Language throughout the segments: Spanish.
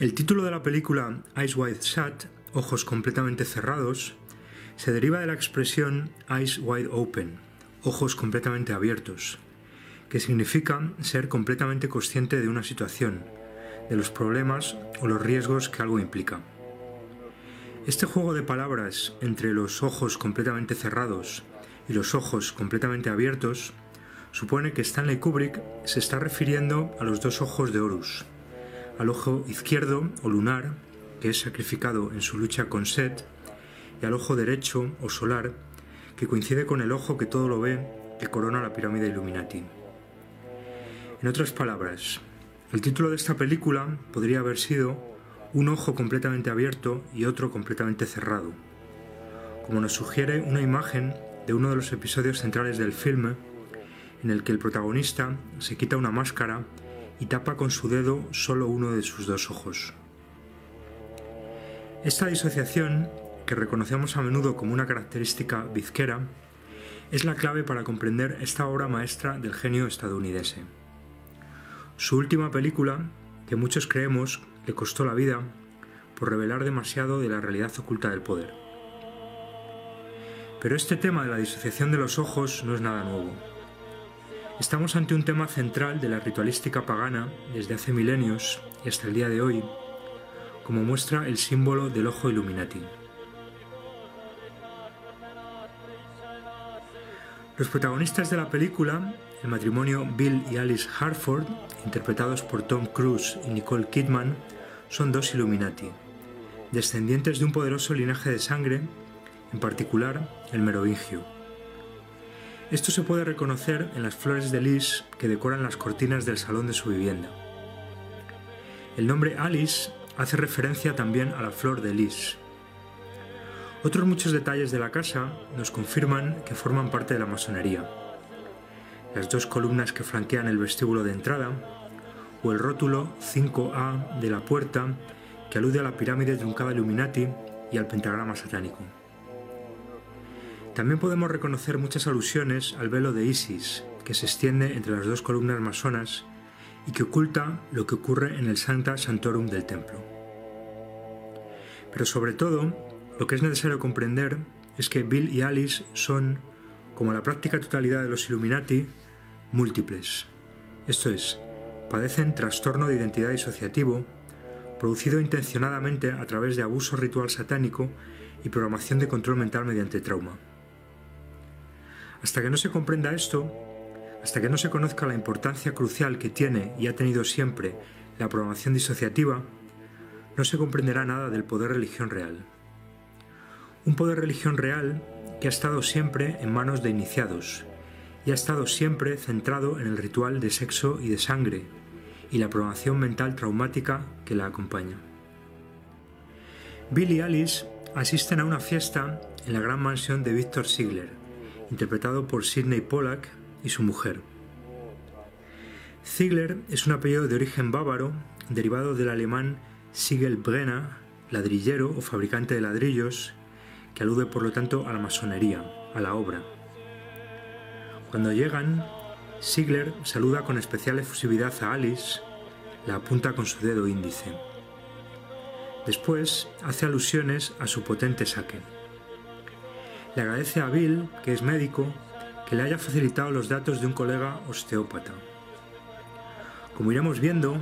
El título de la película Eyes Wide Shut, Ojos completamente cerrados, se deriva de la expresión Eyes Wide Open, ojos completamente abiertos, que significa ser completamente consciente de una situación, de los problemas o los riesgos que algo implica. Este juego de palabras entre los ojos completamente cerrados y los ojos completamente abiertos supone que Stanley Kubrick se está refiriendo a los dos ojos de Horus, al ojo izquierdo o lunar, que es sacrificado en su lucha con Set, y al ojo derecho o solar, que coincide con el ojo que todo lo ve, que corona la pirámide Illuminati. En otras palabras, el título de esta película podría haber sido Un ojo completamente abierto y otro completamente cerrado, como nos sugiere una imagen de uno de los episodios centrales del filme, en el que el protagonista se quita una máscara y tapa con su dedo solo uno de sus dos ojos. Esta disociación, que reconocemos a menudo como una característica bizquera, es la clave para comprender esta obra maestra del genio estadounidense. Su última película, que muchos creemos le costó la vida por revelar demasiado de la realidad oculta del poder. Pero este tema de la disociación de los ojos no es nada nuevo. Estamos ante un tema central de la ritualística pagana desde hace milenios y hasta el día de hoy, como muestra el símbolo del ojo Illuminati. Los protagonistas de la película, el matrimonio Bill y Alice Harford, interpretados por Tom Cruise y Nicole Kidman, son dos Illuminati, descendientes de un poderoso linaje de sangre, en particular el merovingio. Esto se puede reconocer en las flores de lis que decoran las cortinas del salón de su vivienda. El nombre Alice hace referencia también a la flor de lis. Otros muchos detalles de la casa nos confirman que forman parte de la masonería. Las dos columnas que flanquean el vestíbulo de entrada, o el rótulo 5A de la puerta que alude a la pirámide truncada Illuminati y al pentagrama satánico. También podemos reconocer muchas alusiones al velo de Isis, que se extiende entre las dos columnas masonas y que oculta lo que ocurre en el Santa Santorum del templo. Pero sobre todo, lo que es necesario comprender es que Bill y Alice son, como la práctica totalidad de los Illuminati, múltiples. Esto es, padecen trastorno de identidad disociativo, producido intencionadamente a través de abuso ritual satánico y programación de control mental mediante trauma. Hasta que no se comprenda esto, hasta que no se conozca la importancia crucial que tiene y ha tenido siempre la programación disociativa, no se comprenderá nada del poder religión real. Un poder religión real que ha estado siempre en manos de iniciados y ha estado siempre centrado en el ritual de sexo y de sangre y la programación mental traumática que la acompaña. Bill y Alice asisten a una fiesta en la gran mansión de Victor Ziegler, interpretado por Sidney Pollack y su mujer. Ziegler es un apellido de origen bávaro, derivado del alemán Siegelbrenner, ladrillero o fabricante de ladrillos, que alude por lo tanto a la masonería, a la obra. Cuando llegan, Ziegler saluda con especial efusividad a Alice, la apunta con su dedo índice. Después hace alusiones a su potente saque. Le agradece a Bill, que es médico, que le haya facilitado los datos de un colega osteópata. Como iremos viendo,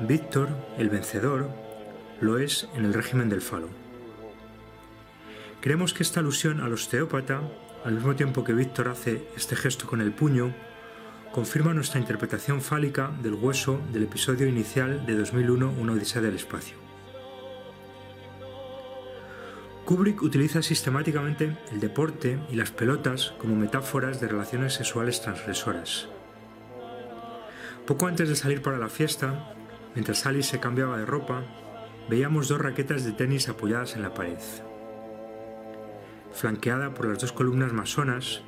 Víctor, el vencedor, lo es en el régimen del falo. Creemos que esta alusión al osteópata, al mismo tiempo que Víctor hace este gesto con el puño, confirma nuestra interpretación fálica del hueso del episodio inicial de 2001 Una Odisea del Espacio. Kubrick utiliza sistemáticamente el deporte y las pelotas como metáforas de relaciones sexuales transgresoras. Poco antes de salir para la fiesta, mientras Alice se cambiaba de ropa, veíamos dos raquetas de tenis apoyadas en la pared. flanqueada por las dos columnas masonas,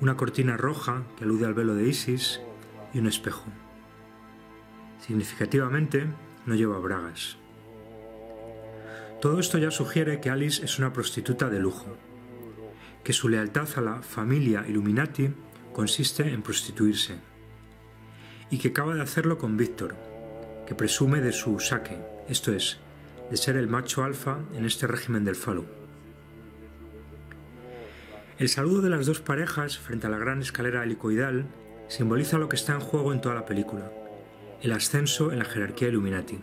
una cortina roja que alude al velo de Isis y un espejo. Significativamente, no lleva bragas. Todo esto ya sugiere que Alice es una prostituta de lujo, que su lealtad a la familia Illuminati consiste en prostituirse, y que acaba de hacerlo con Víctor, que presume de su saque, esto es, de ser el macho alfa en este régimen del falo. El saludo de las dos parejas frente a la gran escalera helicoidal simboliza lo que está en juego en toda la película, el ascenso en la jerarquía Illuminati.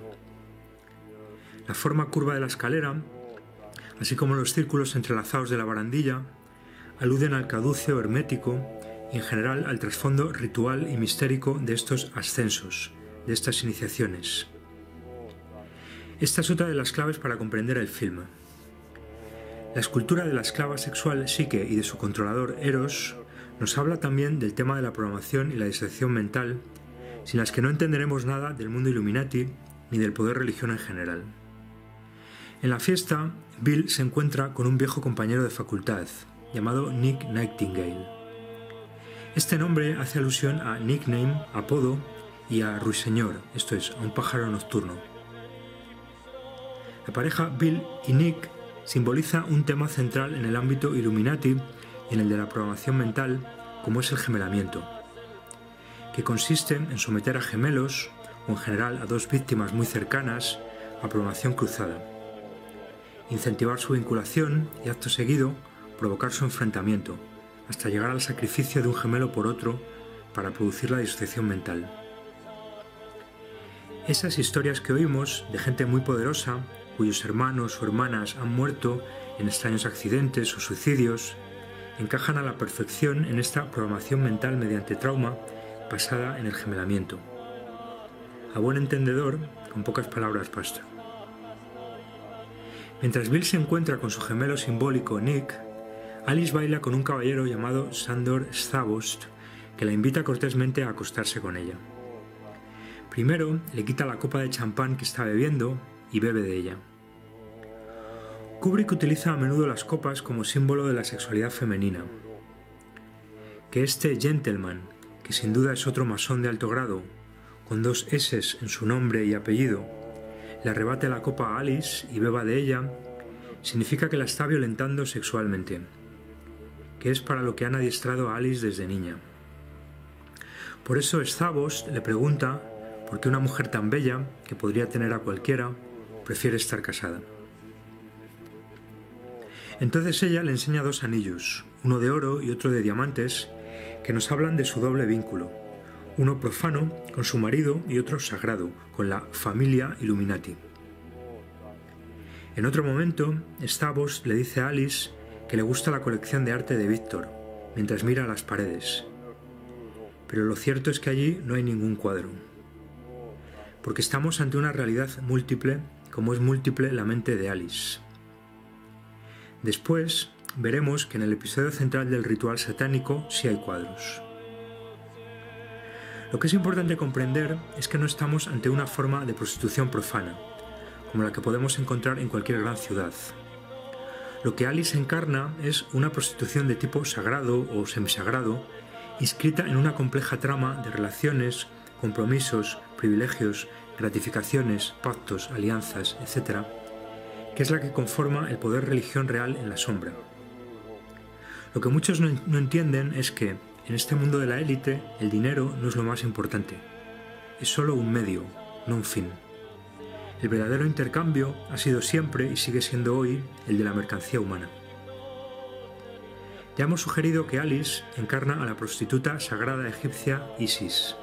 La forma curva de la escalera, así como los círculos entrelazados de la barandilla, aluden al caduceo hermético y en general al trasfondo ritual y mistérico de estos ascensos, de estas iniciaciones. Esta es otra de las claves para comprender el film. La escultura de la esclava sexual Psique y de su controlador Eros nos habla también del tema de la programación y la distracción mental, sin las que no entenderemos nada del mundo Illuminati ni del poder religión en general. En la fiesta, Bill se encuentra con un viejo compañero de facultad, llamado Nick Nightingale. Este nombre hace alusión a nickname, apodo y a ruiseñor, esto es, a un pájaro nocturno. La pareja Bill y Nick simboliza un tema central en el ámbito Illuminati y en el de la programación mental, como es el gemelamiento, que consiste en someter a gemelos, o en general a dos víctimas muy cercanas, a programación cruzada, incentivar su vinculación y acto seguido provocar su enfrentamiento, hasta llegar al sacrificio de un gemelo por otro para producir la disociación mental. Esas historias que oímos de gente muy poderosa cuyos hermanos o hermanas han muerto en extraños accidentes o suicidios, encajan a la perfección en esta programación mental mediante trauma basada en el gemelamiento. A buen entendedor, con pocas palabras basta. Mientras Bill se encuentra con su gemelo simbólico Nick, Alice baila con un caballero llamado Sandor Stavost, que la invita cortésmente a acostarse con ella. Primero le quita la copa de champán que está bebiendo y bebe de ella. Kubrick utiliza a menudo las copas como símbolo de la sexualidad femenina. Que este gentleman, que sin duda es otro masón de alto grado, con dos S en su nombre y apellido, le arrebate la copa a Alice y beba de ella, significa que la está violentando sexualmente, que es para lo que han adiestrado a Alice desde niña. Por eso Stavos le pregunta por qué una mujer tan bella, que podría tener a cualquiera, prefiere estar casada. Entonces ella le enseña dos anillos, uno de oro y otro de diamantes, que nos hablan de su doble vínculo, uno profano con su marido y otro sagrado con la familia Illuminati. En otro momento, Stavos le dice a Alice que le gusta la colección de arte de Víctor, mientras mira las paredes. Pero lo cierto es que allí no hay ningún cuadro, porque estamos ante una realidad múltiple como es múltiple la mente de Alice. Después veremos que en el episodio central del ritual satánico sí hay cuadros. Lo que es importante comprender es que no estamos ante una forma de prostitución profana, como la que podemos encontrar en cualquier gran ciudad. Lo que Alice encarna es una prostitución de tipo sagrado o semisagrado, inscrita en una compleja trama de relaciones, compromisos, privilegios, gratificaciones, pactos, alianzas, etc., que es la que conforma el poder religión real en la sombra. Lo que muchos no, entienden es que, en este mundo de la élite, el dinero no es lo más importante. Es solo un medio, no un fin. El verdadero intercambio ha sido siempre y sigue siendo hoy el de la mercancía humana. Ya hemos sugerido que Alice encarna a la prostituta sagrada egipcia Isis.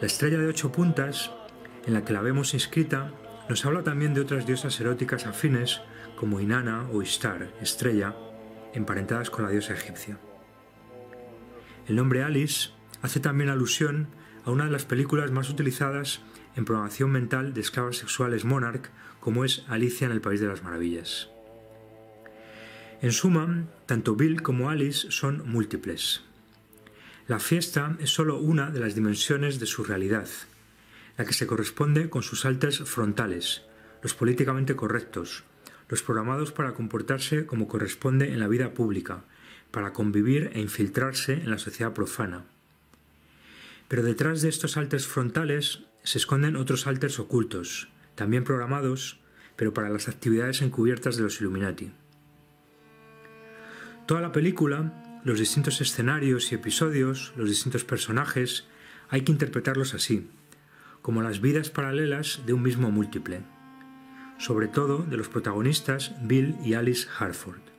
La estrella de ocho puntas, en la que la vemos inscrita, nos habla también de otras diosas eróticas afines como Inanna o Ishtar, estrella, emparentadas con la diosa egipcia. El nombre Alice hace también alusión a una de las películas más utilizadas en programación mental de esclavas sexuales Monarch, como es Alicia en el País de las Maravillas. En suma, tanto Bill como Alice son múltiples. La fiesta es solo una de las dimensiones de su realidad, la que se corresponde con sus altas frontales, los políticamente correctos, los programados para comportarse como corresponde en la vida pública, para convivir e infiltrarse en la sociedad profana. Pero detrás de estos alters frontales se esconden otros alters ocultos, también programados, pero para las actividades encubiertas de los Illuminati. Toda la película, los distintos escenarios y episodios, los distintos personajes, hay que interpretarlos así, como las vidas paralelas de un mismo múltiple, sobre todo de los protagonistas Bill y Alice Harford.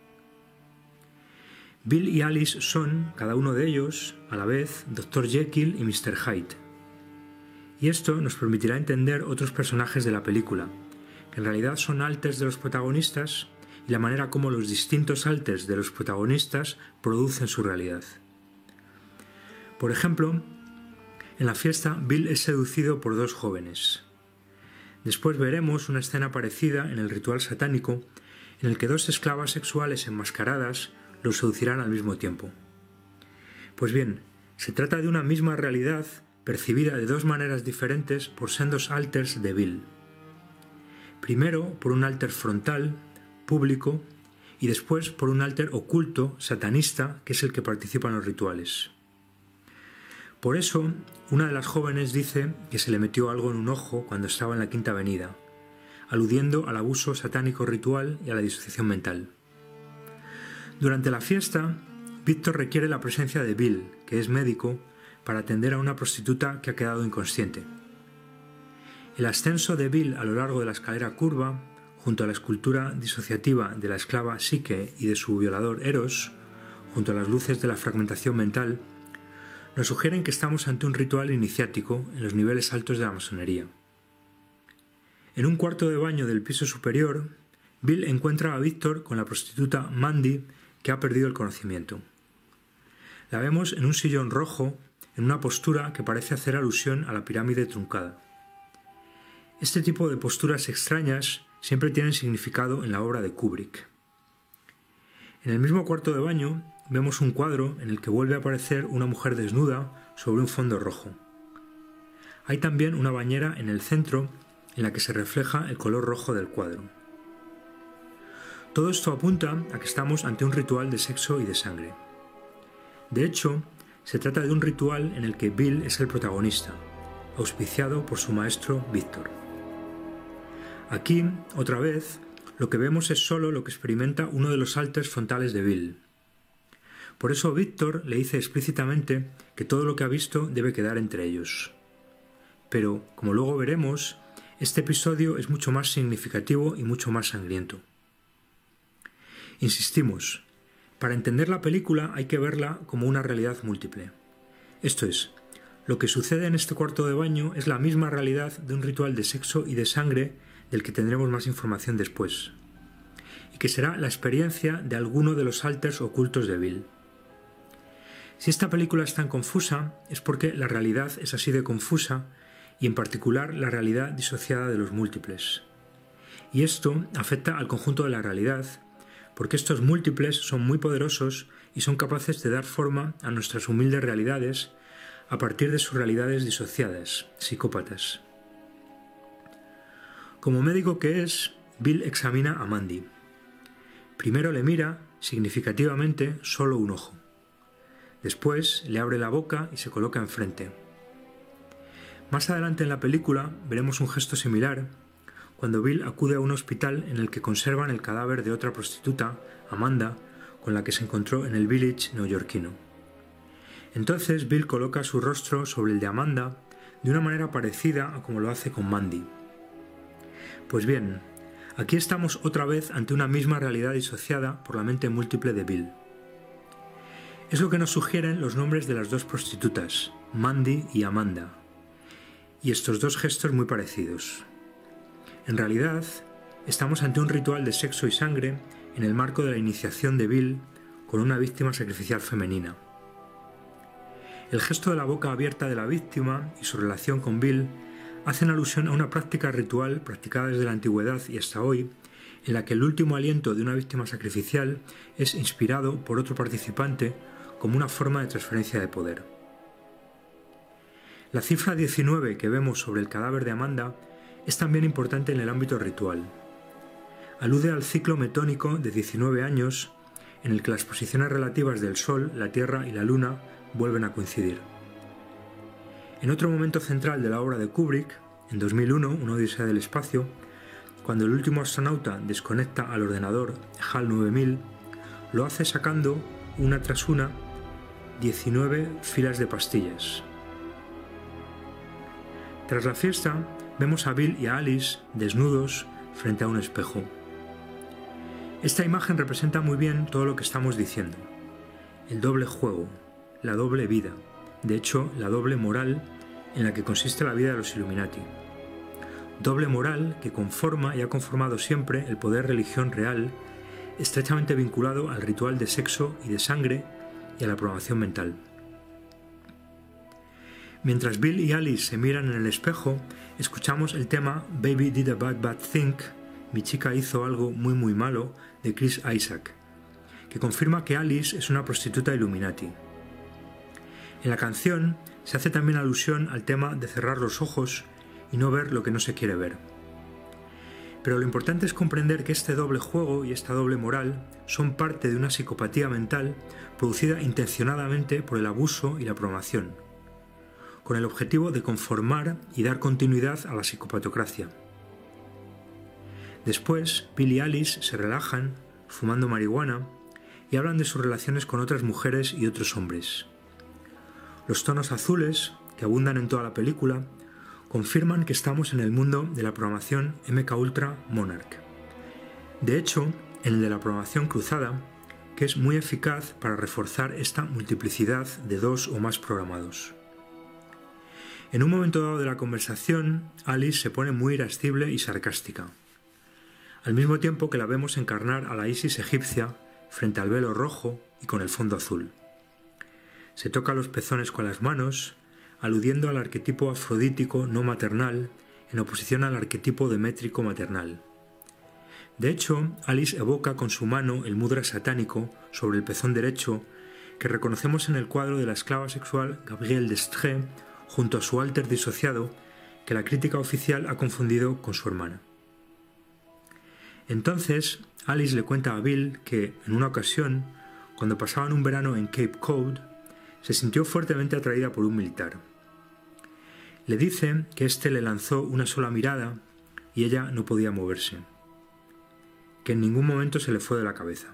Bill y Alice son, cada uno de ellos, a la vez, Dr. Jekyll y Mr. Hyde. Y esto nos permitirá entender otros personajes de la película, que en realidad son alters de los protagonistas y la manera como los distintos alters de los protagonistas producen su realidad. Por ejemplo, en la fiesta Bill es seducido por dos jóvenes. Después veremos una escena parecida en el ritual satánico en el que dos esclavas sexuales enmascaradas lo seducirán al mismo tiempo. Pues bien, se trata de una misma realidad percibida de dos maneras diferentes por sendos alters de Bill. Primero por un alter frontal, público, y después por un alter oculto, satanista, que es el que participa en los rituales. Por eso, una de las jóvenes dice que se le metió algo en un ojo cuando estaba en la Quinta Avenida, aludiendo al abuso satánico ritual y a la disociación mental. Durante la fiesta, Víctor requiere la presencia de Bill, que es médico, para atender a una prostituta que ha quedado inconsciente. El ascenso de Bill a lo largo de la escalera curva, junto a la escultura disociativa de la esclava Psique y de su violador Eros, junto a las luces de la fragmentación mental, nos sugieren que estamos ante un ritual iniciático en los niveles altos de la masonería. En un cuarto de baño del piso superior, Bill encuentra a Víctor con la prostituta Mandy que ha perdido el conocimiento. La vemos en un sillón rojo, en una postura que parece hacer alusión a la pirámide truncada. Este tipo de posturas extrañas siempre tienen significado en la obra de Kubrick. En el mismo cuarto de baño vemos un cuadro en el que vuelve a aparecer una mujer desnuda sobre un fondo rojo. Hay también una bañera en el centro en la que se refleja el color rojo del cuadro. Todo esto apunta a que estamos ante un ritual de sexo y de sangre. De hecho, se trata de un ritual en el que Bill es el protagonista, auspiciado por su maestro Víctor. Aquí, otra vez, lo que vemos es solo lo que experimenta uno de los alters frontales de Bill. Por eso Víctor le dice explícitamente que todo lo que ha visto debe quedar entre ellos. Pero, como luego veremos, este episodio es mucho más significativo y mucho más sangriento. Insistimos, para entender la película hay que verla como una realidad múltiple. Esto es, lo que sucede en este cuarto de baño es la misma realidad de un ritual de sexo y de sangre del que tendremos más información después, y que será la experiencia de alguno de los alters ocultos de Bill. Si esta película es tan confusa es porque la realidad es así de confusa y en particular la realidad disociada de los múltiples. Y esto afecta al conjunto de la realidad porque estos múltiples son muy poderosos y son capaces de dar forma a nuestras humildes realidades a partir de sus realidades disociadas, psicópatas. Como médico que es, Bill examina a Mandy. Primero le mira, significativamente, solo un ojo. Después le abre la boca y se coloca enfrente. Más adelante en la película veremos un gesto similar cuando Bill acude a un hospital en el que conservan el cadáver de otra prostituta, Amanda, con la que se encontró en el village neoyorquino. Entonces Bill coloca su rostro sobre el de Amanda de una manera parecida a como lo hace con Mandy. Pues bien, aquí estamos otra vez ante una misma realidad disociada por la mente múltiple de Bill. Es lo que nos sugieren los nombres de las dos prostitutas, Mandy y Amanda, y estos dos gestos muy parecidos. En realidad, estamos ante un ritual de sexo y sangre en el marco de la iniciación de Bill con una víctima sacrificial femenina. El gesto de la boca abierta de la víctima y su relación con Bill hacen alusión a una práctica ritual practicada desde la antigüedad y hasta hoy, en la que el último aliento de una víctima sacrificial es inspirado por otro participante como una forma de transferencia de poder. La cifra 19 que vemos sobre el cadáver de Amanda es también importante en el ámbito ritual. alude al ciclo metónico de 19 años en el que las posiciones relativas del Sol, la Tierra y la Luna vuelven a coincidir. En otro momento central de la obra de Kubrick, en 2001, Una Odisea del Espacio, cuando el último astronauta desconecta al ordenador HAL 9000, lo hace sacando una tras una 19 filas de pastillas. Tras la fiesta, vemos a Bill y a Alice desnudos frente a un espejo. Esta imagen representa muy bien todo lo que estamos diciendo. El doble juego, la doble vida, de hecho la doble moral en la que consiste la vida de los Illuminati. Doble moral que conforma y ha conformado siempre el poder religión real, estrechamente vinculado al ritual de sexo y de sangre y a la programación mental. Mientras Bill y Alice se miran en el espejo, escuchamos el tema Baby Did a Bad Bad Thing, mi chica hizo algo muy muy malo, de Chris Isaac, que confirma que Alice es una prostituta Illuminati. En la canción se hace también alusión al tema de cerrar los ojos y no ver lo que no se quiere ver. Pero lo importante es comprender que este doble juego y esta doble moral son parte de una psicopatía mental producida intencionadamente por el abuso y la programación, con el objetivo de conformar y dar continuidad a la psicopatocracia. Después, Bill y Alice se relajan, fumando marihuana, y hablan de sus relaciones con otras mujeres y otros hombres. Los tonos azules, que abundan en toda la película, confirman que estamos en el mundo de la programación MK Ultra Monarch. De hecho, en el de la programación cruzada, que es muy eficaz para reforzar esta multiplicidad de dos o más programados. En un momento dado de la conversación, Alice se pone muy irascible y sarcástica al mismo tiempo que la vemos encarnar a la Isis egipcia frente al velo rojo y con el fondo azul. Se toca los pezones con las manos, aludiendo al arquetipo afrodítico no maternal en oposición al arquetipo demétrico maternal. De hecho, Alice evoca con su mano el mudra satánico sobre el pezón derecho que reconocemos en el cuadro de la esclava sexual Gabrielle Destré junto a su alter disociado que la crítica oficial ha confundido con su hermana. Entonces, Alice le cuenta a Bill que, en una ocasión, cuando pasaban un verano en Cape Cod, se sintió fuertemente atraída por un militar. Le dice que éste le lanzó una sola mirada y ella no podía moverse, que en ningún momento se le fue de la cabeza.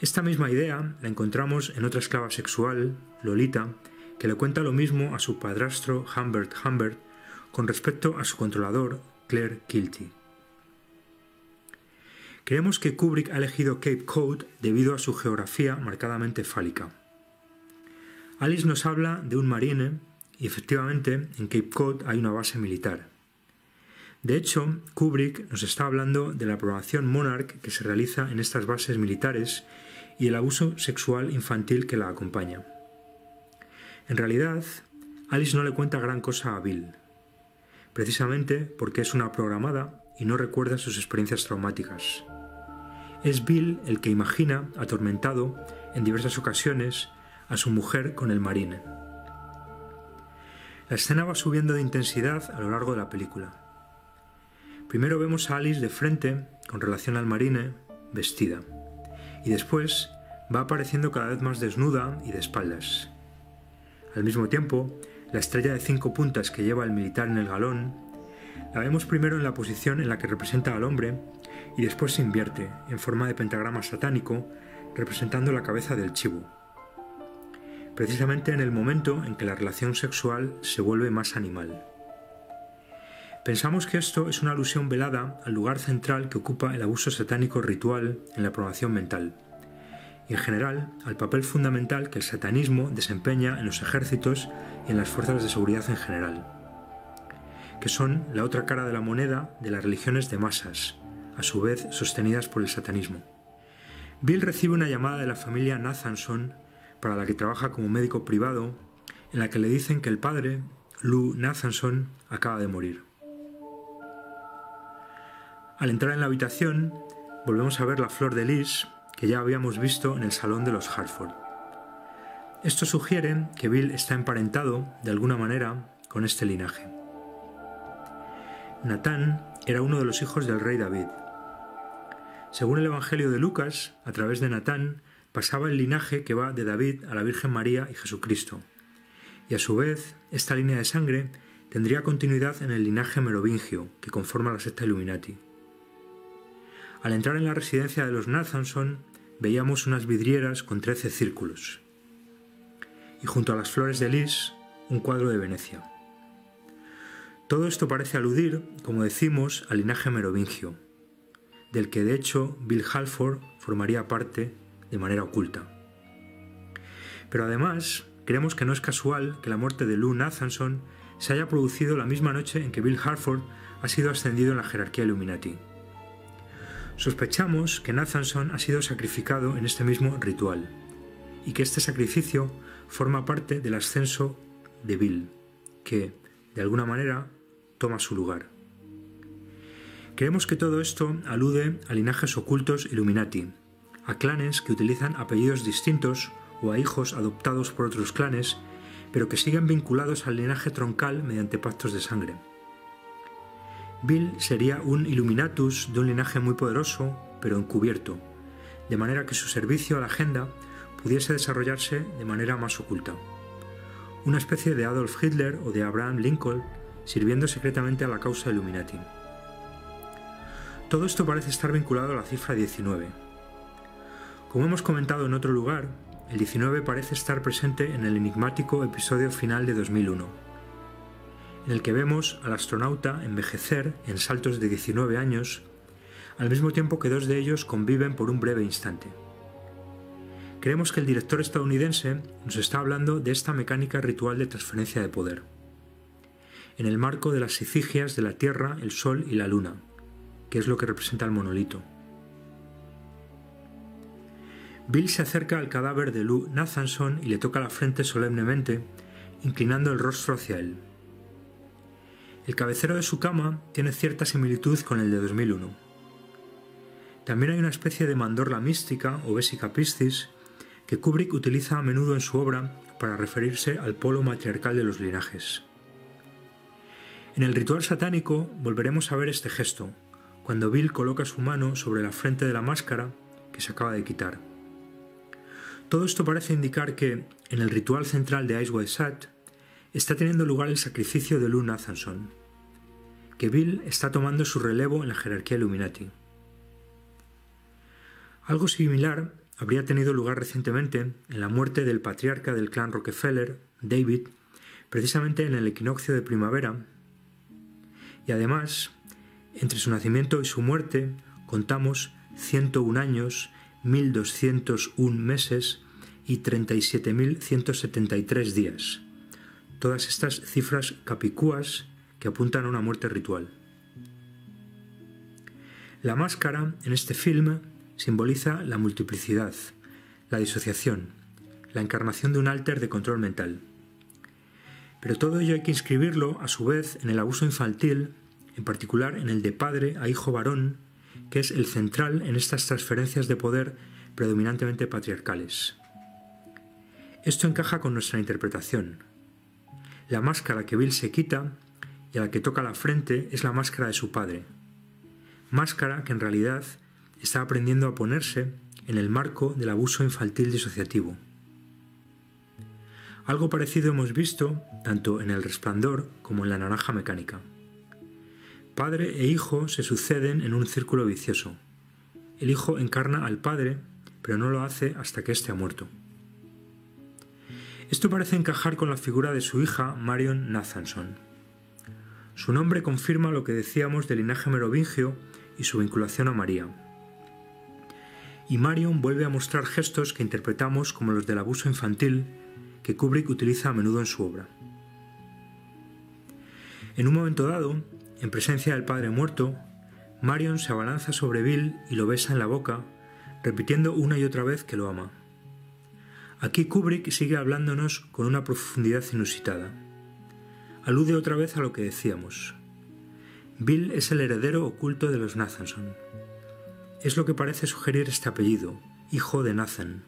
Esta misma idea la encontramos en otra esclava sexual, Lolita, que le cuenta lo mismo a su padrastro Humbert Humbert con respecto a su controlador, Claire Kilty. Creemos que Kubrick ha elegido Cape Cod debido a su geografía marcadamente fálica. Alice nos habla de un marine y efectivamente en Cape Cod hay una base militar. De hecho, Kubrick nos está hablando de la programación Monarch que se realiza en estas bases militares y el abuso sexual infantil que la acompaña. En realidad, Alice no le cuenta gran cosa a Bill, precisamente porque es una programada y no recuerda sus experiencias traumáticas. Es Bill el que imagina, atormentado, en diversas ocasiones, a su mujer con el marine. La escena va subiendo de intensidad a lo largo de la película. Primero vemos a Alice de frente, con relación al marine, vestida, y después va apareciendo cada vez más desnuda y de espaldas. Al mismo tiempo, la estrella de cinco puntas que lleva el militar en el galón, la vemos primero en la posición en la que representa al hombre y después se invierte en forma de pentagrama satánico representando la cabeza del chivo, precisamente en el momento en que la relación sexual se vuelve más animal. Pensamos que esto es una alusión velada al lugar central que ocupa el abuso satánico ritual en la programación mental, y en general al papel fundamental que el satanismo desempeña en los ejércitos y en las fuerzas de seguridad en general, que son la otra cara de la moneda de las religiones de masas, a su vez sostenidas por el satanismo. Bill recibe una llamada de la familia Nathanson, para la que trabaja como médico privado, en la que le dicen que el padre, Lou Nathanson, acaba de morir. Al entrar en la habitación, volvemos a ver la flor de lis que ya habíamos visto en el salón de los Hartford. Esto sugiere que Bill está emparentado, de alguna manera, con este linaje. Nathan era uno de los hijos del rey David. Según el Evangelio de Lucas, a través de Natán, pasaba el linaje que va de David a la Virgen María y Jesucristo. Y a su vez, esta línea de sangre tendría continuidad en el linaje merovingio, que conforma la secta Illuminati. Al entrar en la residencia de los Nathanson, veíamos unas vidrieras con trece círculos. Y junto a las flores de lis, un cuadro de Venecia. Todo esto parece aludir, como decimos, al linaje merovingio, del que de hecho Bill Halford formaría parte de manera oculta. Pero además, creemos que no es casual que la muerte de Lou Nathanson se haya producido la misma noche en que Bill Harford ha sido ascendido en la jerarquía Illuminati. Sospechamos que Nathanson ha sido sacrificado en este mismo ritual y que este sacrificio forma parte del ascenso de Bill, que, de alguna manera, toma su lugar. Creemos que todo esto alude a linajes ocultos Illuminati, a clanes que utilizan apellidos distintos o a hijos adoptados por otros clanes, pero que siguen vinculados al linaje troncal mediante pactos de sangre. Bill sería un Illuminatus de un linaje muy poderoso, pero encubierto, de manera que su servicio a la agenda pudiese desarrollarse de manera más oculta. Una especie de Adolf Hitler o de Abraham Lincoln sirviendo secretamente a la causa Illuminati. Todo esto parece estar vinculado a la cifra 19. Como hemos comentado en otro lugar, el 19 parece estar presente en el enigmático episodio final de 2001, en el que vemos al astronauta envejecer en saltos de 19 años, al mismo tiempo que dos de ellos conviven por un breve instante. Creemos que el director estadounidense nos está hablando de esta mecánica ritual de transferencia de poder, en el marco de las sicigias de la Tierra, el Sol y la Luna, que es lo que representa el monolito. Bill se acerca al cadáver de Lou Nathanson y le toca la frente solemnemente, inclinando el rostro hacia él. El cabecero de su cama tiene cierta similitud con el de 2001. También hay una especie de mandorla mística o vesica piscis que Kubrick utiliza a menudo en su obra para referirse al polo matriarcal de los linajes. En el ritual satánico volveremos a ver este gesto, cuando Bill coloca su mano sobre la frente de la máscara que se acaba de quitar. Todo esto parece indicar que, en el ritual central de Ice Sat, está teniendo lugar el sacrificio de Lou Nathanson, que Bill está tomando su relevo en la jerarquía Illuminati. Algo similar habría tenido lugar recientemente en la muerte del patriarca del clan Rockefeller, David, precisamente en el equinoccio de primavera. Y además, entre su nacimiento y su muerte contamos 101 años 1.201 meses y 37.173 días. Todas estas cifras capicúas que apuntan a una muerte ritual. La máscara en este film simboliza la multiplicidad, la disociación, la encarnación de un alter de control mental. Pero todo ello hay que inscribirlo, a su vez, en el abuso infantil, en particular en el de padre a hijo varón, que es el central en estas transferencias de poder predominantemente patriarcales. Esto encaja con nuestra interpretación. La máscara que Bill se quita y a la que toca la frente es la máscara de su padre, máscara que en realidad está aprendiendo a ponerse en el marco del abuso infantil disociativo. Algo parecido hemos visto tanto en El Resplandor como en La Naranja Mecánica. Padre e hijo se suceden en un círculo vicioso. El hijo encarna al padre, pero no lo hace hasta que éste ha muerto. Esto parece encajar con la figura de su hija Marion Nathanson. Su nombre confirma lo que decíamos del linaje merovingio y su vinculación a María. Y Marion vuelve a mostrar gestos que interpretamos como los del abuso infantil que Kubrick utiliza a menudo en su obra. En un momento dado, en presencia del padre muerto, Marion se abalanza sobre Bill y lo besa en la boca, repitiendo una y otra vez que lo ama. Aquí Kubrick sigue hablándonos con una profundidad inusitada. Alude otra vez a lo que decíamos. Bill es el heredero oculto de los Nathanson. Es lo que parece sugerir este apellido, hijo de Nathan.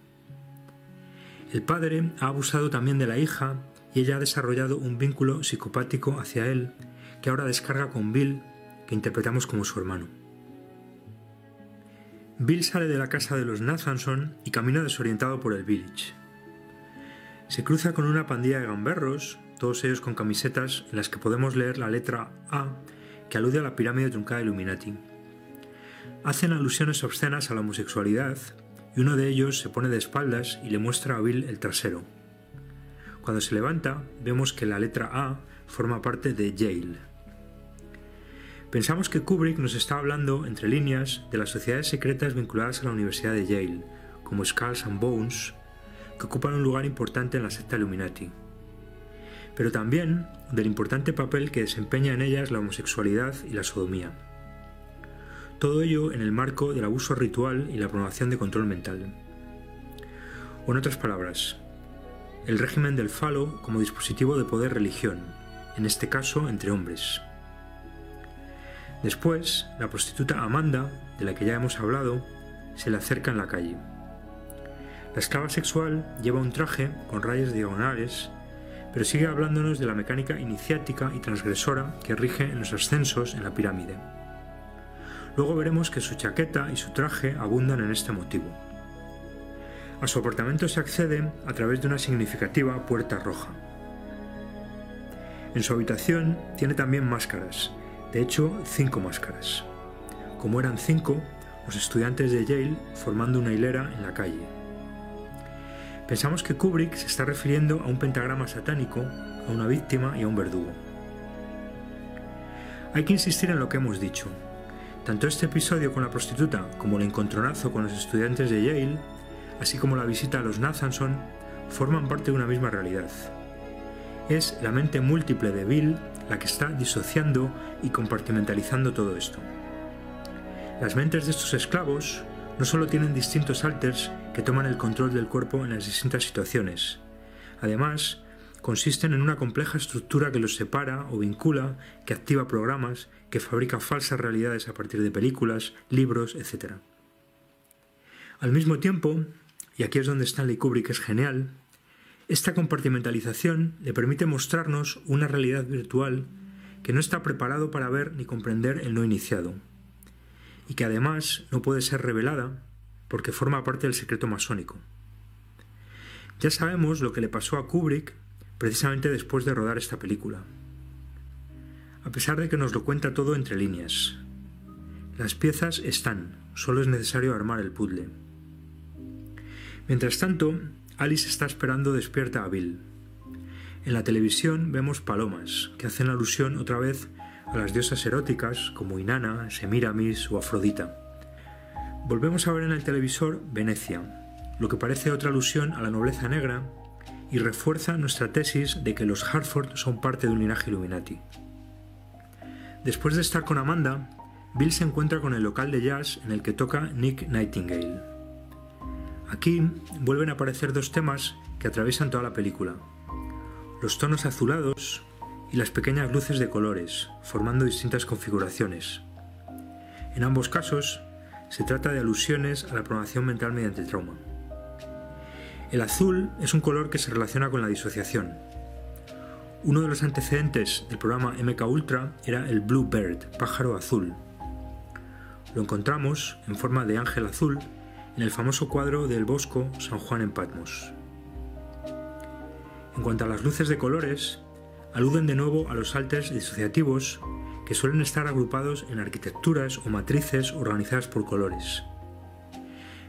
El padre ha abusado también de la hija y ella ha desarrollado un vínculo psicopático hacia él que ahora descarga con Bill, que interpretamos como su hermano. Bill sale de la casa de los Nathanson y camina desorientado por el village. Se cruza con una pandilla de gamberros, todos ellos con camisetas en las que podemos leer la letra A que alude a la pirámide truncada Illuminati. Hacen alusiones obscenas a la homosexualidad y uno de ellos se pone de espaldas y le muestra a Bill el trasero. Cuando se levanta, vemos que la letra A forma parte de Yale. Pensamos que Kubrick nos está hablando, entre líneas, de las sociedades secretas vinculadas a la Universidad de Yale, como Skulls and Bones, que ocupan un lugar importante en la secta Illuminati, pero también del importante papel que desempeña en ellas la homosexualidad y la sodomía. Todo ello en el marco del abuso ritual y la promoción de control mental. O en otras palabras, el régimen del falo como dispositivo de poder religión, en este caso entre hombres. Después, la prostituta Amanda, de la que ya hemos hablado, se le acerca en la calle. La esclava sexual lleva un traje con rayas diagonales, pero sigue hablándonos de la mecánica iniciática y transgresora que rige en los ascensos en la pirámide. Luego veremos que su chaqueta y su traje abundan en este motivo. A su apartamento se accede a través de una significativa puerta roja. En su habitación tiene también máscaras, de hecho cinco máscaras. Como eran cinco, los estudiantes de Yale formando una hilera en la calle. Pensamos que Kubrick se está refiriendo a un pentagrama satánico, a una víctima y a un verdugo. Hay que insistir en lo que hemos dicho. Tanto este episodio con la prostituta como el encontronazo con los estudiantes de Yale, así como la visita a los Nathanson, forman parte de una misma realidad. Es la mente múltiple de Bill la que está disociando y compartimentalizando todo esto. Las mentes de estos esclavos no solo tienen distintos alters que toman el control del cuerpo en las distintas situaciones, además consisten en una compleja estructura que los separa o vincula, que activa programas, que fabrica falsas realidades a partir de películas, libros, etc. Al mismo tiempo, y aquí es donde Stanley Kubrick es genial, esta compartimentalización le permite mostrarnos una realidad virtual que no está preparado para ver ni comprender el no iniciado y que además no puede ser revelada porque forma parte del secreto masónico. Ya sabemos lo que le pasó a Kubrick precisamente después de rodar esta película. A pesar de que nos lo cuenta todo entre líneas. Las piezas están, solo es necesario armar el puzzle. Mientras tanto, Alice está esperando despierta a Bill. En la televisión vemos palomas, que hacen alusión otra vez a las diosas eróticas como Inanna, Semiramis o Afrodita. Volvemos a ver en el televisor Venecia, lo que parece otra alusión a la nobleza negra y refuerza nuestra tesis de que los Hartford son parte de un linaje Illuminati. Después de estar con Amanda, Bill se encuentra con el local de jazz en el que toca Nick Nightingale. Aquí vuelven a aparecer dos temas que atraviesan toda la película. Los tonos azulados, y las pequeñas luces de colores, formando distintas configuraciones. En ambos casos, se trata de alusiones a la programación mental mediante trauma. El azul es un color que se relaciona con la disociación. Uno de los antecedentes del programa MK Ultra era el Blue Bird, pájaro azul. Lo encontramos en forma de ángel azul en el famoso cuadro del Bosco San Juan en Patmos. En cuanto a las luces de colores, aluden de nuevo a los alters disociativos que suelen estar agrupados en arquitecturas o matrices organizadas por colores.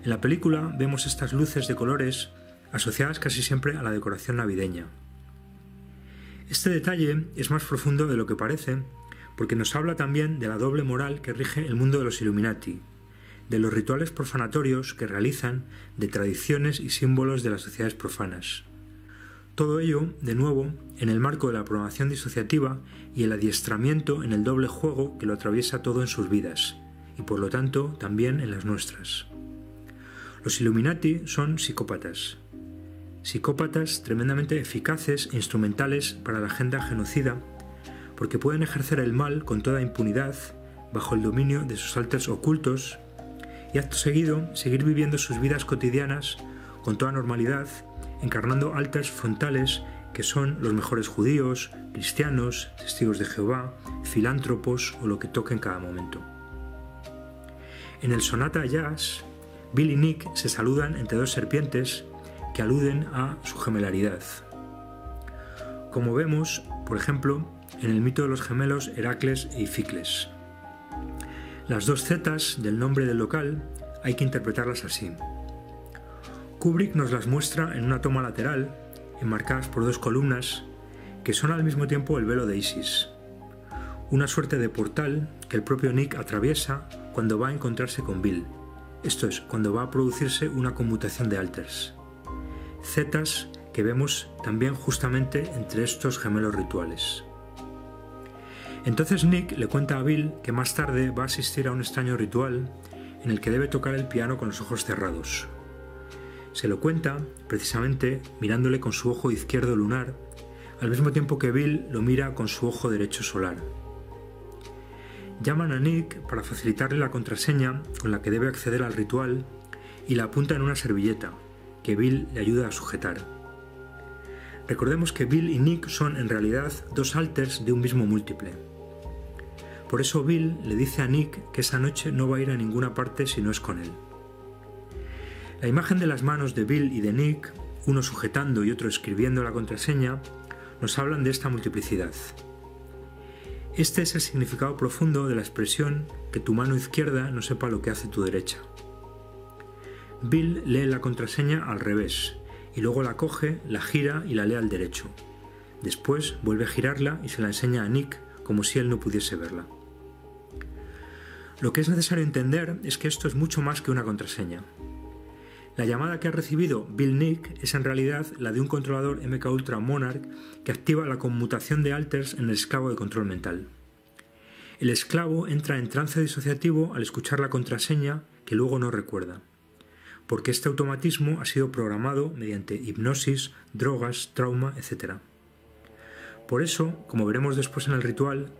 En la película vemos estas luces de colores asociadas casi siempre a la decoración navideña. Este detalle es más profundo de lo que parece porque nos habla también de la doble moral que rige el mundo de los Illuminati, de los rituales profanatorios que realizan, de tradiciones y símbolos de las sociedades profanas. Todo ello, de nuevo, en el marco de la programación disociativa y el adiestramiento en el doble juego que lo atraviesa todo en sus vidas, y por lo tanto también en las nuestras. Los Illuminati son psicópatas. Psicópatas tremendamente eficaces e instrumentales para la agenda genocida, porque pueden ejercer el mal con toda impunidad, bajo el dominio de sus alters ocultos, y acto seguido seguir viviendo sus vidas cotidianas con toda normalidad encarnando alters frontales que son los mejores judíos, cristianos, testigos de Jehová, filántropos o lo que toque en cada momento. En el sonata jazz, Bill y Nick se saludan entre dos serpientes que aluden a su gemelaridad. Como vemos, por ejemplo, en el mito de los gemelos Heracles e Ificles. Las dos zetas del nombre del local hay que interpretarlas así. Kubrick nos las muestra en una toma lateral, enmarcadas por dos columnas, que son al mismo tiempo el velo de Isis, una suerte de portal que el propio Nick atraviesa cuando va a encontrarse con Bill, esto es, cuando va a producirse una conmutación de alters. Zetas que vemos también justamente entre estos gemelos rituales. Entonces Nick le cuenta a Bill que más tarde va a asistir a un extraño ritual en el que debe tocar el piano con los ojos cerrados. Se lo cuenta precisamente mirándole con su ojo izquierdo lunar, al mismo tiempo que Bill lo mira con su ojo derecho solar. Llaman a Nick para facilitarle la contraseña con la que debe acceder al ritual y la apunta en una servilleta, que Bill le ayuda a sujetar. Recordemos que Bill y Nick son en realidad dos alters de un mismo múltiple. Por eso Bill le dice a Nick que esa noche no va a ir a ninguna parte si no es con él. La imagen de las manos de Bill y de Nick, uno sujetando y otro escribiendo la contraseña, nos hablan de esta multiplicidad. Este es el significado profundo de la expresión que tu mano izquierda no sepa lo que hace tu derecha. Bill lee la contraseña al revés, y luego la coge, la gira y la lee al derecho. Después vuelve a girarla y se la enseña a Nick como si él no pudiese verla. Lo que es necesario entender es que esto es mucho más que una contraseña. La llamada que ha recibido Bill Nick es en realidad la de un controlador MK Ultra Monarch que activa la conmutación de alters en el esclavo de control mental. El esclavo entra en trance disociativo al escuchar la contraseña que luego no recuerda, porque este automatismo ha sido programado mediante hipnosis, drogas, trauma, etc. Por eso, como veremos después en el ritual,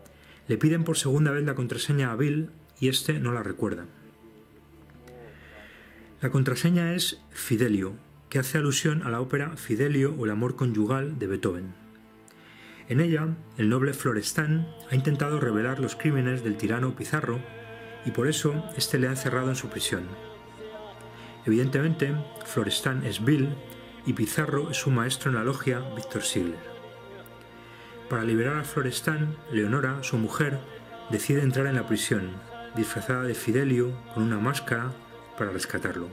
le piden por segunda vez la contraseña a Bill y este no la recuerda. La contraseña es Fidelio, que hace alusión a la ópera Fidelio o el amor conyugal de Beethoven. En ella, el noble Florestan ha intentado revelar los crímenes del tirano Pizarro y por eso éste le ha encerrado en su prisión. Evidentemente, Florestan es Bill y Pizarro es su maestro en la logia, Víctor Sigler. Para liberar a Florestan, Leonora, su mujer, decide entrar en la prisión disfrazada de Fidelio con una máscara para rescatarlo.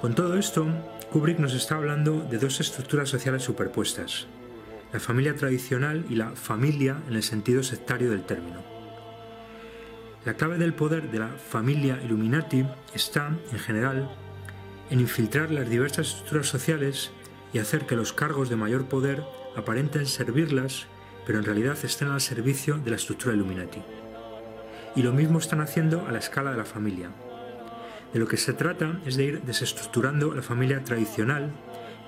Con todo esto, Kubrick nos está hablando de dos estructuras sociales superpuestas, la familia tradicional y la familia en el sentido sectario del término. La clave del poder de la familia Illuminati está, en general, en infiltrar las diversas estructuras sociales y hacer que los cargos de mayor poder aparenten servirlas, pero en realidad estén al servicio de la estructura Illuminati y lo mismo están haciendo a la escala de la familia. De lo que se trata es de ir desestructurando la familia tradicional,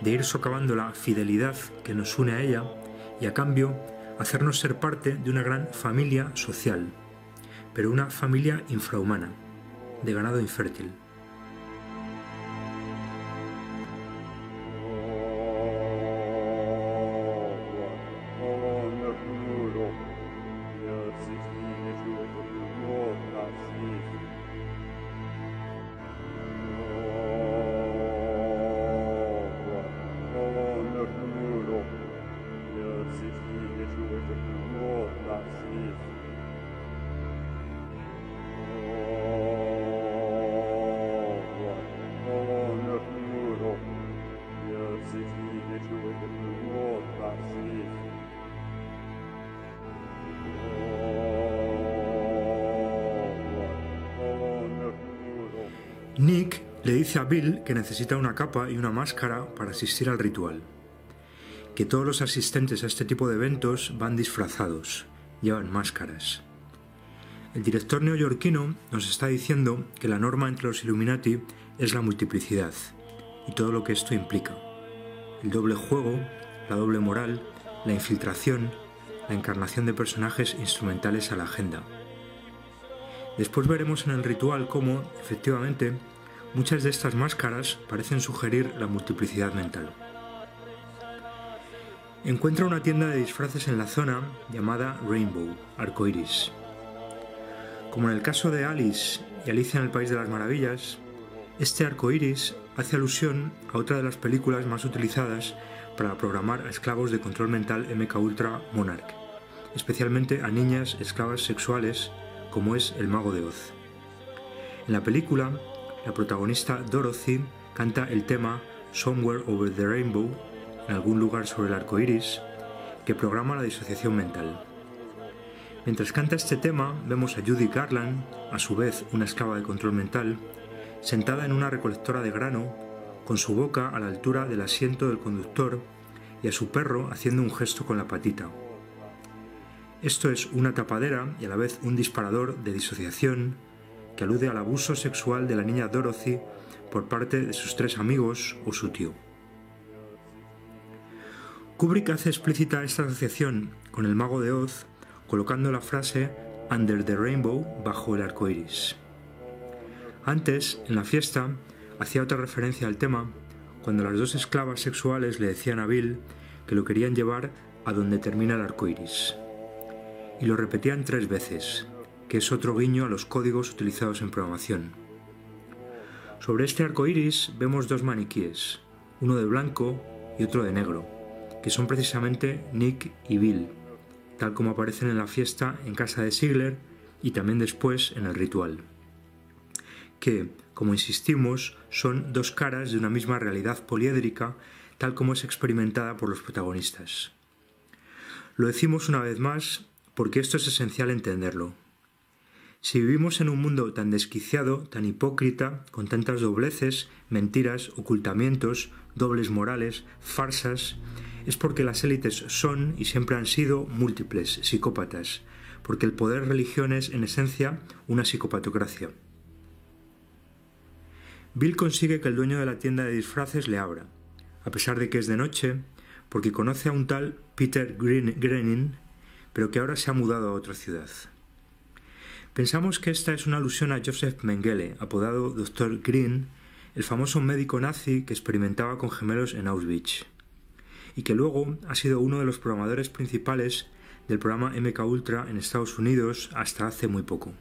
de ir socavando la fidelidad que nos une a ella y a cambio hacernos ser parte de una gran familia social, pero una familia infrahumana, de ganado infértil. Nick le dice a Bill que necesita una capa y una máscara para asistir al ritual, que todos los asistentes a este tipo de eventos van disfrazados, llevan máscaras. El director neoyorquino nos está diciendo que la norma entre los Illuminati es la multiplicidad y todo lo que esto implica. El doble juego, la doble moral, la infiltración, la encarnación de personajes instrumentales a la agenda. Después veremos en el ritual cómo, efectivamente, muchas de estas máscaras parecen sugerir la multiplicidad mental. encuentra una tienda de disfraces en la zona llamada Rainbow, Arcoiris. Como en el caso de Alice y Alicia en el País de las Maravillas, este arco iris hace alusión a otra de las películas más utilizadas para programar a esclavos de control mental MK Ultra Monarch, especialmente a niñas esclavas sexuales como es El Mago de Oz. En la película, la protagonista Dorothy canta el tema Somewhere Over the Rainbow, en algún lugar sobre el arco iris, que programa la disociación mental. Mientras canta este tema, vemos a Judy Garland, a su vez una esclava de control mental, sentada en una recolectora de grano, con su boca a la altura del asiento del conductor y a su perro haciendo un gesto con la patita. Esto es una tapadera y a la vez un disparador de disociación que alude al abuso sexual de la niña Dorothy por parte de sus tres amigos o su tío. Kubrick hace explícita esta asociación con el mago de Oz colocando la frase Under the Rainbow bajo el arco iris. Antes, en la fiesta, hacía otra referencia al tema cuando las dos esclavas sexuales le decían a Bill que lo querían llevar a donde termina el arco iris. Y lo repetían tres veces, que es otro guiño a los códigos utilizados en programación. Sobre este arco iris vemos dos maniquíes, uno de blanco y otro de negro, que son precisamente Nick y Bill, tal como aparecen en la fiesta en casa de Sigler y también después en el ritual que, como insistimos, son dos caras de una misma realidad poliédrica, tal como es experimentada por los protagonistas. Lo decimos una vez más porque esto es esencial entenderlo. Si vivimos en un mundo tan desquiciado, tan hipócrita, con tantas dobleces, mentiras, ocultamientos, dobles morales, farsas, es porque las élites son y siempre han sido múltiples, psicópatas, porque el poder religión es, en esencia, una psicopatocracia. Bill consigue que el dueño de la tienda de disfraces le abra, a pesar de que es de noche, porque conoce a un tal Peter Green, pero que ahora se ha mudado a otra ciudad. Pensamos que esta es una alusión a Joseph Mengele, apodado Dr. Green, el famoso médico nazi que experimentaba con gemelos en Auschwitz, y que luego ha sido uno de los programadores principales del programa MK Ultra en Estados Unidos hasta hace muy poco.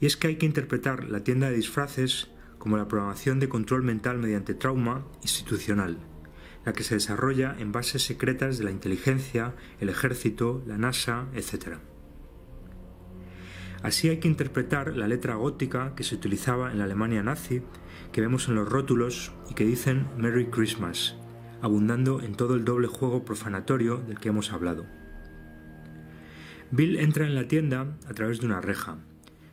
Y es que hay que interpretar la tienda de disfraces como la programación de control mental mediante trauma institucional, la que se desarrolla en bases secretas de la inteligencia, el ejército, la NASA, etc. Así hay que interpretar la letra gótica que se utilizaba en la Alemania nazi, que vemos en los rótulos y que dicen Merry Christmas, abundando en todo el doble juego profanatorio del que hemos hablado. Bill entra en la tienda a través de una reja,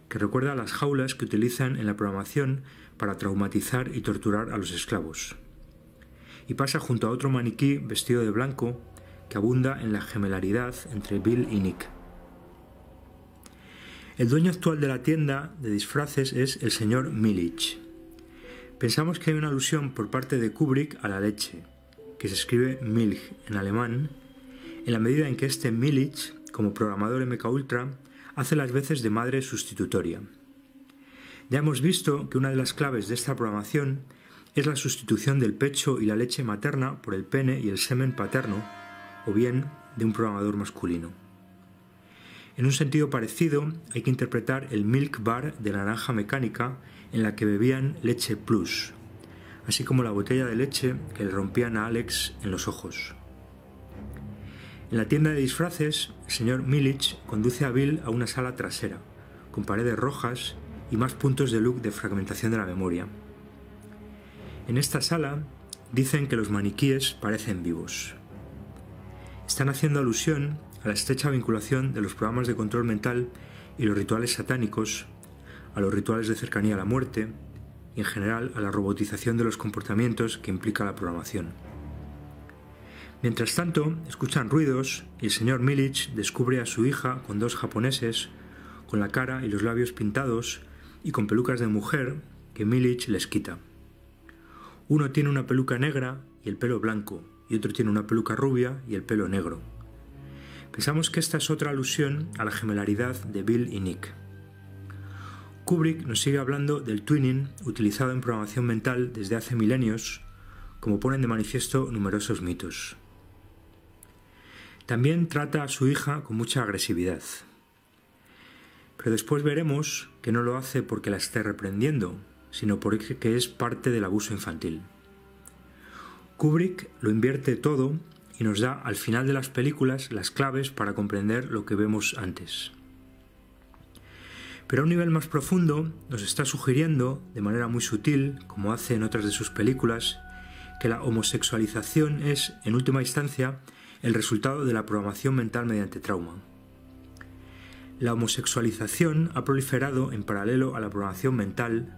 que recuerda a las jaulas que utilizan en la programación para traumatizar y torturar a los esclavos. Y pasa junto a otro maniquí vestido de blanco que abunda en la gemelaridad entre Bill y Nick. El dueño actual de la tienda de disfraces es el señor Milich. Pensamos que hay una alusión por parte de Kubrick a la leche, que se escribe Milch en alemán, en la medida en que este Milich, como programador MK Ultra, hace las veces de madre sustitutoria. Ya hemos visto que una de las claves de esta programación es la sustitución del pecho y la leche materna por el pene y el semen paterno, o bien de un programador masculino. En un sentido parecido, hay que interpretar el milk bar de la naranja mecánica en la que bebían leche plus, así como la botella de leche que le rompían a Alex en los ojos. En la tienda de disfraces, el señor Milich conduce a Bill a una sala trasera, con paredes rojas y más puntos de look de fragmentación de la memoria. En esta sala dicen que los maniquíes parecen vivos. Están haciendo alusión a la estrecha vinculación de los programas de control mental y los rituales satánicos, a los rituales de cercanía a la muerte y en general a la robotización de los comportamientos que implica la programación. Mientras tanto, escuchan ruidos y el señor Milich descubre a su hija con dos japoneses, con la cara y los labios pintados y con pelucas de mujer que Milich les quita. Uno tiene una peluca negra y el pelo blanco, y otro tiene una peluca rubia y el pelo negro. Pensamos que esta es otra alusión a la gemelaridad de Bill y Nick. Kubrick nos sigue hablando del twinning utilizado en programación mental desde hace milenios, como ponen de manifiesto numerosos mitos. También trata a su hija con mucha agresividad. Pero después veremos que no lo hace porque la esté reprendiendo, sino porque es parte del abuso infantil. Kubrick lo invierte todo y nos da al final de las películas las claves para comprender lo que vemos antes. Pero a un nivel más profundo nos está sugiriendo, de manera muy sutil, como hace en otras de sus películas, que la homosexualización es, en última instancia, el resultado de la programación mental mediante trauma. La homosexualización ha proliferado en paralelo a la programación mental,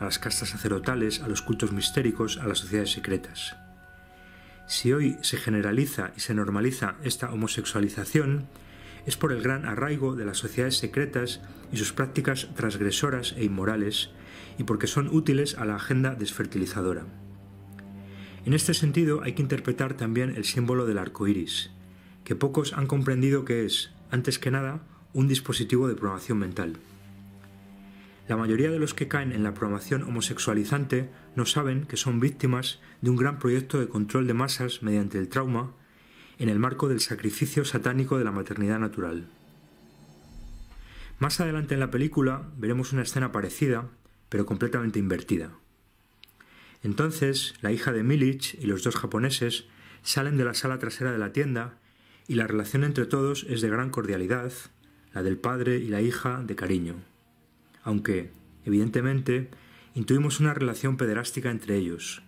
a las castas sacerdotales, a los cultos mistéricos, a las sociedades secretas. Si hoy se generaliza y se normaliza esta homosexualización, es por el gran arraigo de las sociedades secretas y sus prácticas transgresoras e inmorales, y porque son útiles a la agenda desfertilizadora. En este sentido hay que interpretar también el símbolo del arco iris, que pocos han comprendido que es, antes que nada, un dispositivo de programación mental. La mayoría de los que caen en la programación homosexualizante no saben que son víctimas de un gran proyecto de control de masas mediante el trauma en el marco del sacrificio satánico de la maternidad natural. Más adelante en la película veremos una escena parecida, pero completamente invertida. Entonces, la hija de Milich y los dos japoneses salen de la sala trasera de la tienda y la relación entre todos es de gran cordialidad, la del padre y la hija de cariño. Aunque, evidentemente, intuimos una relación pederástica entre ellos,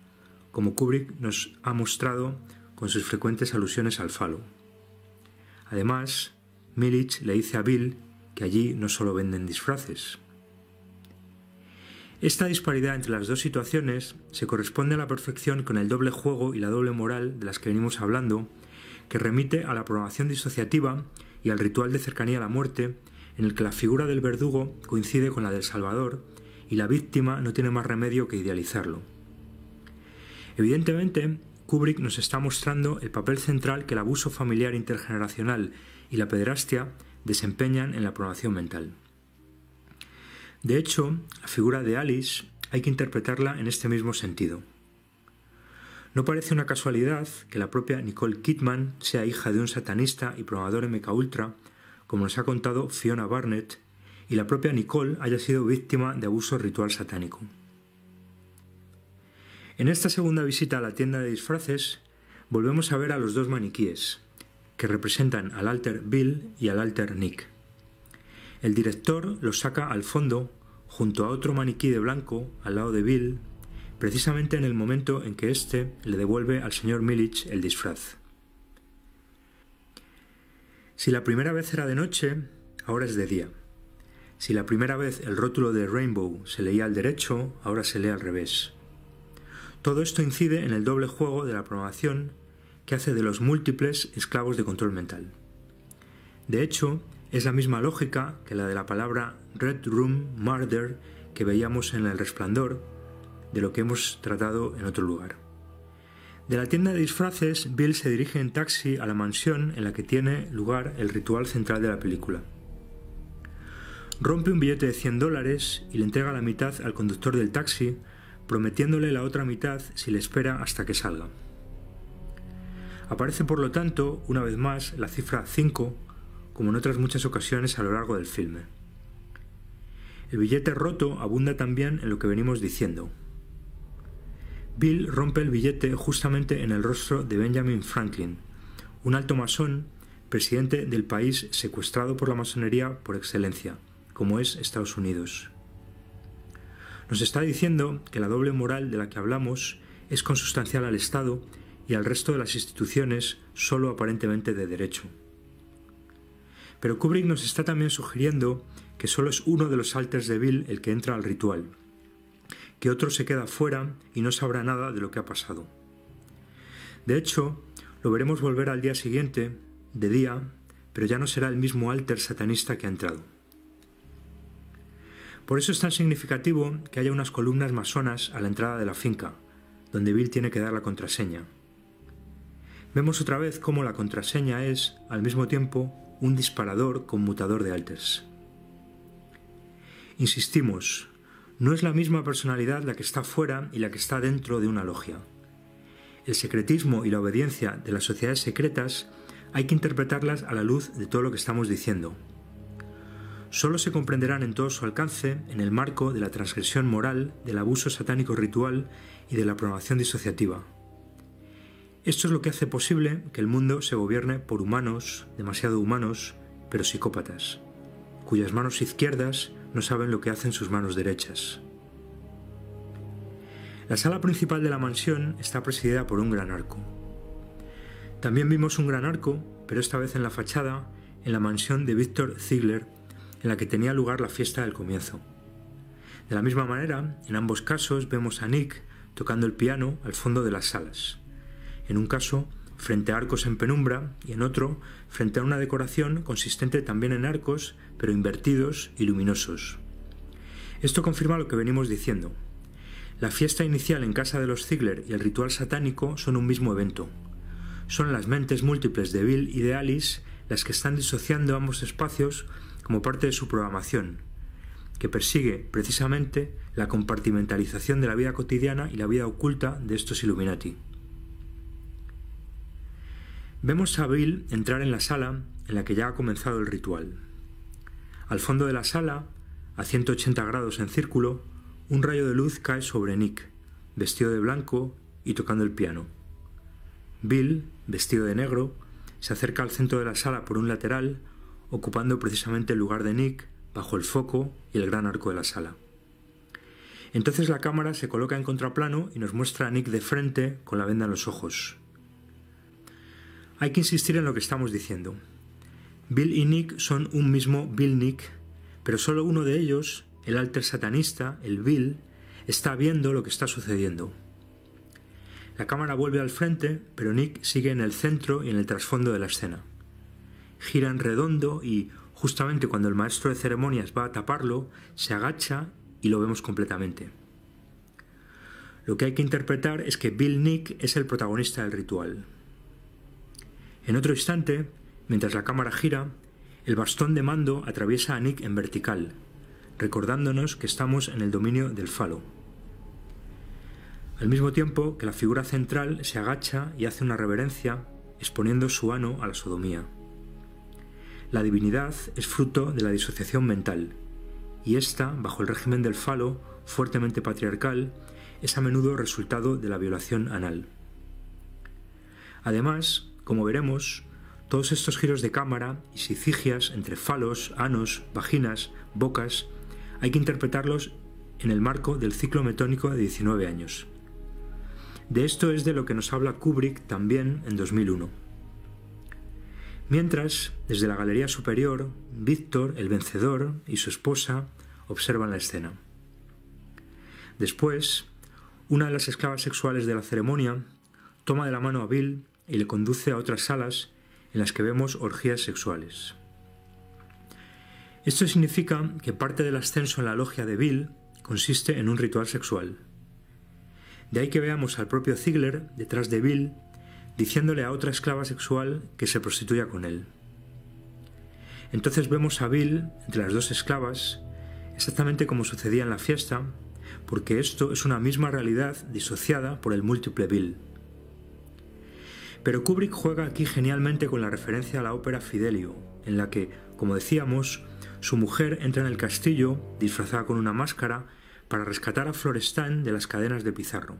como Kubrick nos ha mostrado con sus frecuentes alusiones al falo. Además, Milich le dice a Bill que allí no solo venden disfraces. Esta disparidad entre las dos situaciones se corresponde a la perfección con el doble juego y la doble moral de las que venimos hablando, que remite a la programación disociativa y al ritual de cercanía a la muerte, en el que la figura del verdugo coincide con la del Salvador y la víctima no tiene más remedio que idealizarlo. Evidentemente, Kubrick nos está mostrando el papel central que el abuso familiar intergeneracional y la pederastia desempeñan en la programación mental. De hecho, la figura de Alice hay que interpretarla en este mismo sentido. No parece una casualidad que la propia Nicole Kidman sea hija de un satanista y programador MK Ultra, como nos ha contado Fiona Barnett, y la propia Nicole haya sido víctima de abuso ritual satánico. En esta segunda visita a la tienda de disfraces, volvemos a ver a los dos maniquíes, que representan al alter Bill y al alter Nick. El director los saca al fondo, junto a otro maniquí de blanco, al lado de Bill, precisamente en el momento en que éste le devuelve al señor Milich el disfraz. Si la primera vez era de noche, ahora es de día. Si la primera vez el rótulo de Rainbow se leía al derecho, ahora se lee al revés. Todo esto incide en el doble juego de la programación que hace de los múltiples esclavos de control mental. De hecho, es la misma lógica que la de la palabra Red Room Murder que veíamos en El Resplandor, de lo que hemos tratado en otro lugar. De la tienda de disfraces, Bill se dirige en taxi a la mansión en la que tiene lugar el ritual central de la película. Rompe un billete de 100 dólares y le entrega la mitad al conductor del taxi, prometiéndole la otra mitad si le espera hasta que salga. Aparece por lo tanto, una vez más, la cifra 5, como en otras muchas ocasiones a lo largo del filme. El billete roto abunda también en lo que venimos diciendo, Bill rompe el billete justamente en el rostro de Benjamin Franklin, un alto masón, presidente del país secuestrado por la masonería por excelencia, como es Estados Unidos. Nos está diciendo que la doble moral de la que hablamos es consustancial al Estado y al resto de las instituciones solo aparentemente de derecho. Pero Kubrick nos está también sugiriendo que solo es uno de los alters de Bill el que entra al ritual, que otro se queda fuera y no sabrá nada de lo que ha pasado. De hecho, lo veremos volver al día siguiente, de día, pero ya no será el mismo alter satanista que ha entrado. Por eso es tan significativo que haya unas columnas masonas a la entrada de la finca, donde Bill tiene que dar la contraseña. Vemos otra vez cómo la contraseña es, al mismo tiempo, un disparador conmutador de alters. Insistimos, no es la misma personalidad la que está fuera y la que está dentro de una logia. El secretismo y la obediencia de las sociedades secretas hay que interpretarlas a la luz de todo lo que estamos diciendo. Solo se comprenderán en todo su alcance en el marco de la transgresión moral, del abuso satánico ritual y de la programación disociativa. Esto es lo que hace posible que el mundo se gobierne por humanos, demasiado humanos, pero psicópatas, cuyas manos izquierdas no saben lo que hacen sus manos derechas. La sala principal de la mansión está presidida por un gran arco. También vimos un gran arco, pero esta vez en la fachada, en la mansión de Víctor Ziegler, en la que tenía lugar la fiesta del comienzo. De la misma manera, en ambos casos vemos a Nick tocando el piano al fondo de las salas. En un caso, frente a arcos en penumbra y en otro, frente a una decoración consistente también en arcos, pero invertidos y luminosos. Esto confirma lo que venimos diciendo. La fiesta inicial en casa de los Ziegler y el ritual satánico son un mismo evento, son las mentes múltiples de Bill y de Alice las que están disociando ambos espacios como parte de su programación, que persigue precisamente la compartimentalización de la vida cotidiana y la vida oculta de estos Illuminati. Vemos a Bill entrar en la sala en la que ya ha comenzado el ritual. Al fondo de la sala, a 180 grados en círculo, un rayo de luz cae sobre Nick, vestido de blanco y tocando el piano. Bill, vestido de negro, se acerca al centro de la sala por un lateral, ocupando precisamente el lugar de Nick bajo el foco y el gran arco de la sala. Entonces la cámara se coloca en contraplano y nos muestra a Nick de frente con la venda en los ojos. Hay que insistir en lo que estamos diciendo. Bill y Nick son un mismo Bill Nick, pero solo uno de ellos, el alter satanista, el Bill, está viendo lo que está sucediendo. La cámara vuelve al frente, pero Nick sigue en el centro y en el trasfondo de la escena. Gira en redondo y, justamente cuando el maestro de ceremonias va a taparlo, se agacha y lo vemos completamente. Lo que hay que interpretar es que Bill Nick es el protagonista del ritual. En otro instante, mientras la cámara gira, el bastón de mando atraviesa a Nick en vertical, recordándonos que estamos en el dominio del falo al mismo tiempo que la figura central se agacha y hace una reverencia, exponiendo su ano a la sodomía. La divinidad es fruto de la disociación mental, y esta, bajo el régimen del falo, fuertemente patriarcal, es a menudo resultado de la violación anal. Además, como veremos, todos estos giros de cámara y sicigias entre falos, anos, vaginas, bocas, hay que interpretarlos en el marco del ciclo metónico de 19 años. De esto es de lo que nos habla Kubrick también en 2001. Mientras, desde la galería superior, Víctor, el vencedor, y su esposa observan la escena. Después, una de las esclavas sexuales de la ceremonia toma de la mano a Bill y le conduce a otras salas en las que vemos orgías sexuales. Esto significa que parte del ascenso en la logia de Bill consiste en un ritual sexual. De ahí que veamos al propio Ziegler detrás de Bill diciéndole a otra esclava sexual que se prostituya con él. Entonces vemos a Bill entre las dos esclavas, exactamente como sucedía en la fiesta, porque esto es una misma realidad disociada por el múltiple Bill. Pero Kubrick juega aquí genialmente con la referencia a la ópera Fidelio, en la que, como decíamos, su mujer entra en el castillo disfrazada con una máscara para rescatar a Florestan de las cadenas de Pizarro.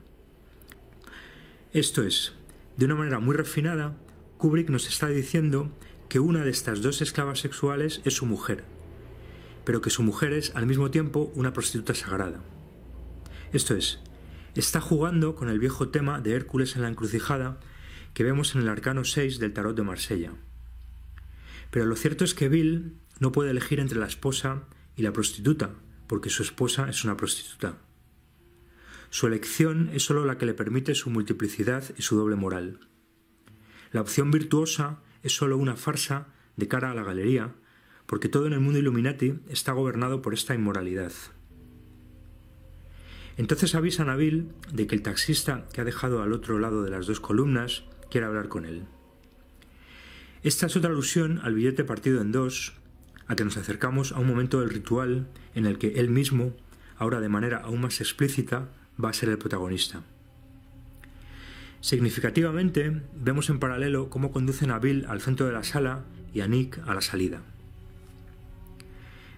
Esto es, de una manera muy refinada, Kubrick nos está diciendo que una de estas dos esclavas sexuales es su mujer, pero que su mujer es al mismo tiempo una prostituta sagrada. Esto es, está jugando con el viejo tema de Hércules en la encrucijada que vemos en el arcano 6 del tarot de Marsella. Pero lo cierto es que Bill no puede elegir entre la esposa y la prostituta, porque su esposa es una prostituta. Su elección es sólo la que le permite su multiplicidad y su doble moral. La opción virtuosa es sólo una farsa de cara a la galería, porque todo en el mundo Illuminati está gobernado por esta inmoralidad. Entonces avisan a Bill de que el taxista que ha dejado al otro lado de las dos columnas quiere hablar con él. Esta es otra alusión al billete partido en dos a que nos acercamos a un momento del ritual en el que él mismo, ahora de manera aún más explícita, va a ser el protagonista. Significativamente, vemos en paralelo cómo conducen a Bill al centro de la sala y a Nick a la salida.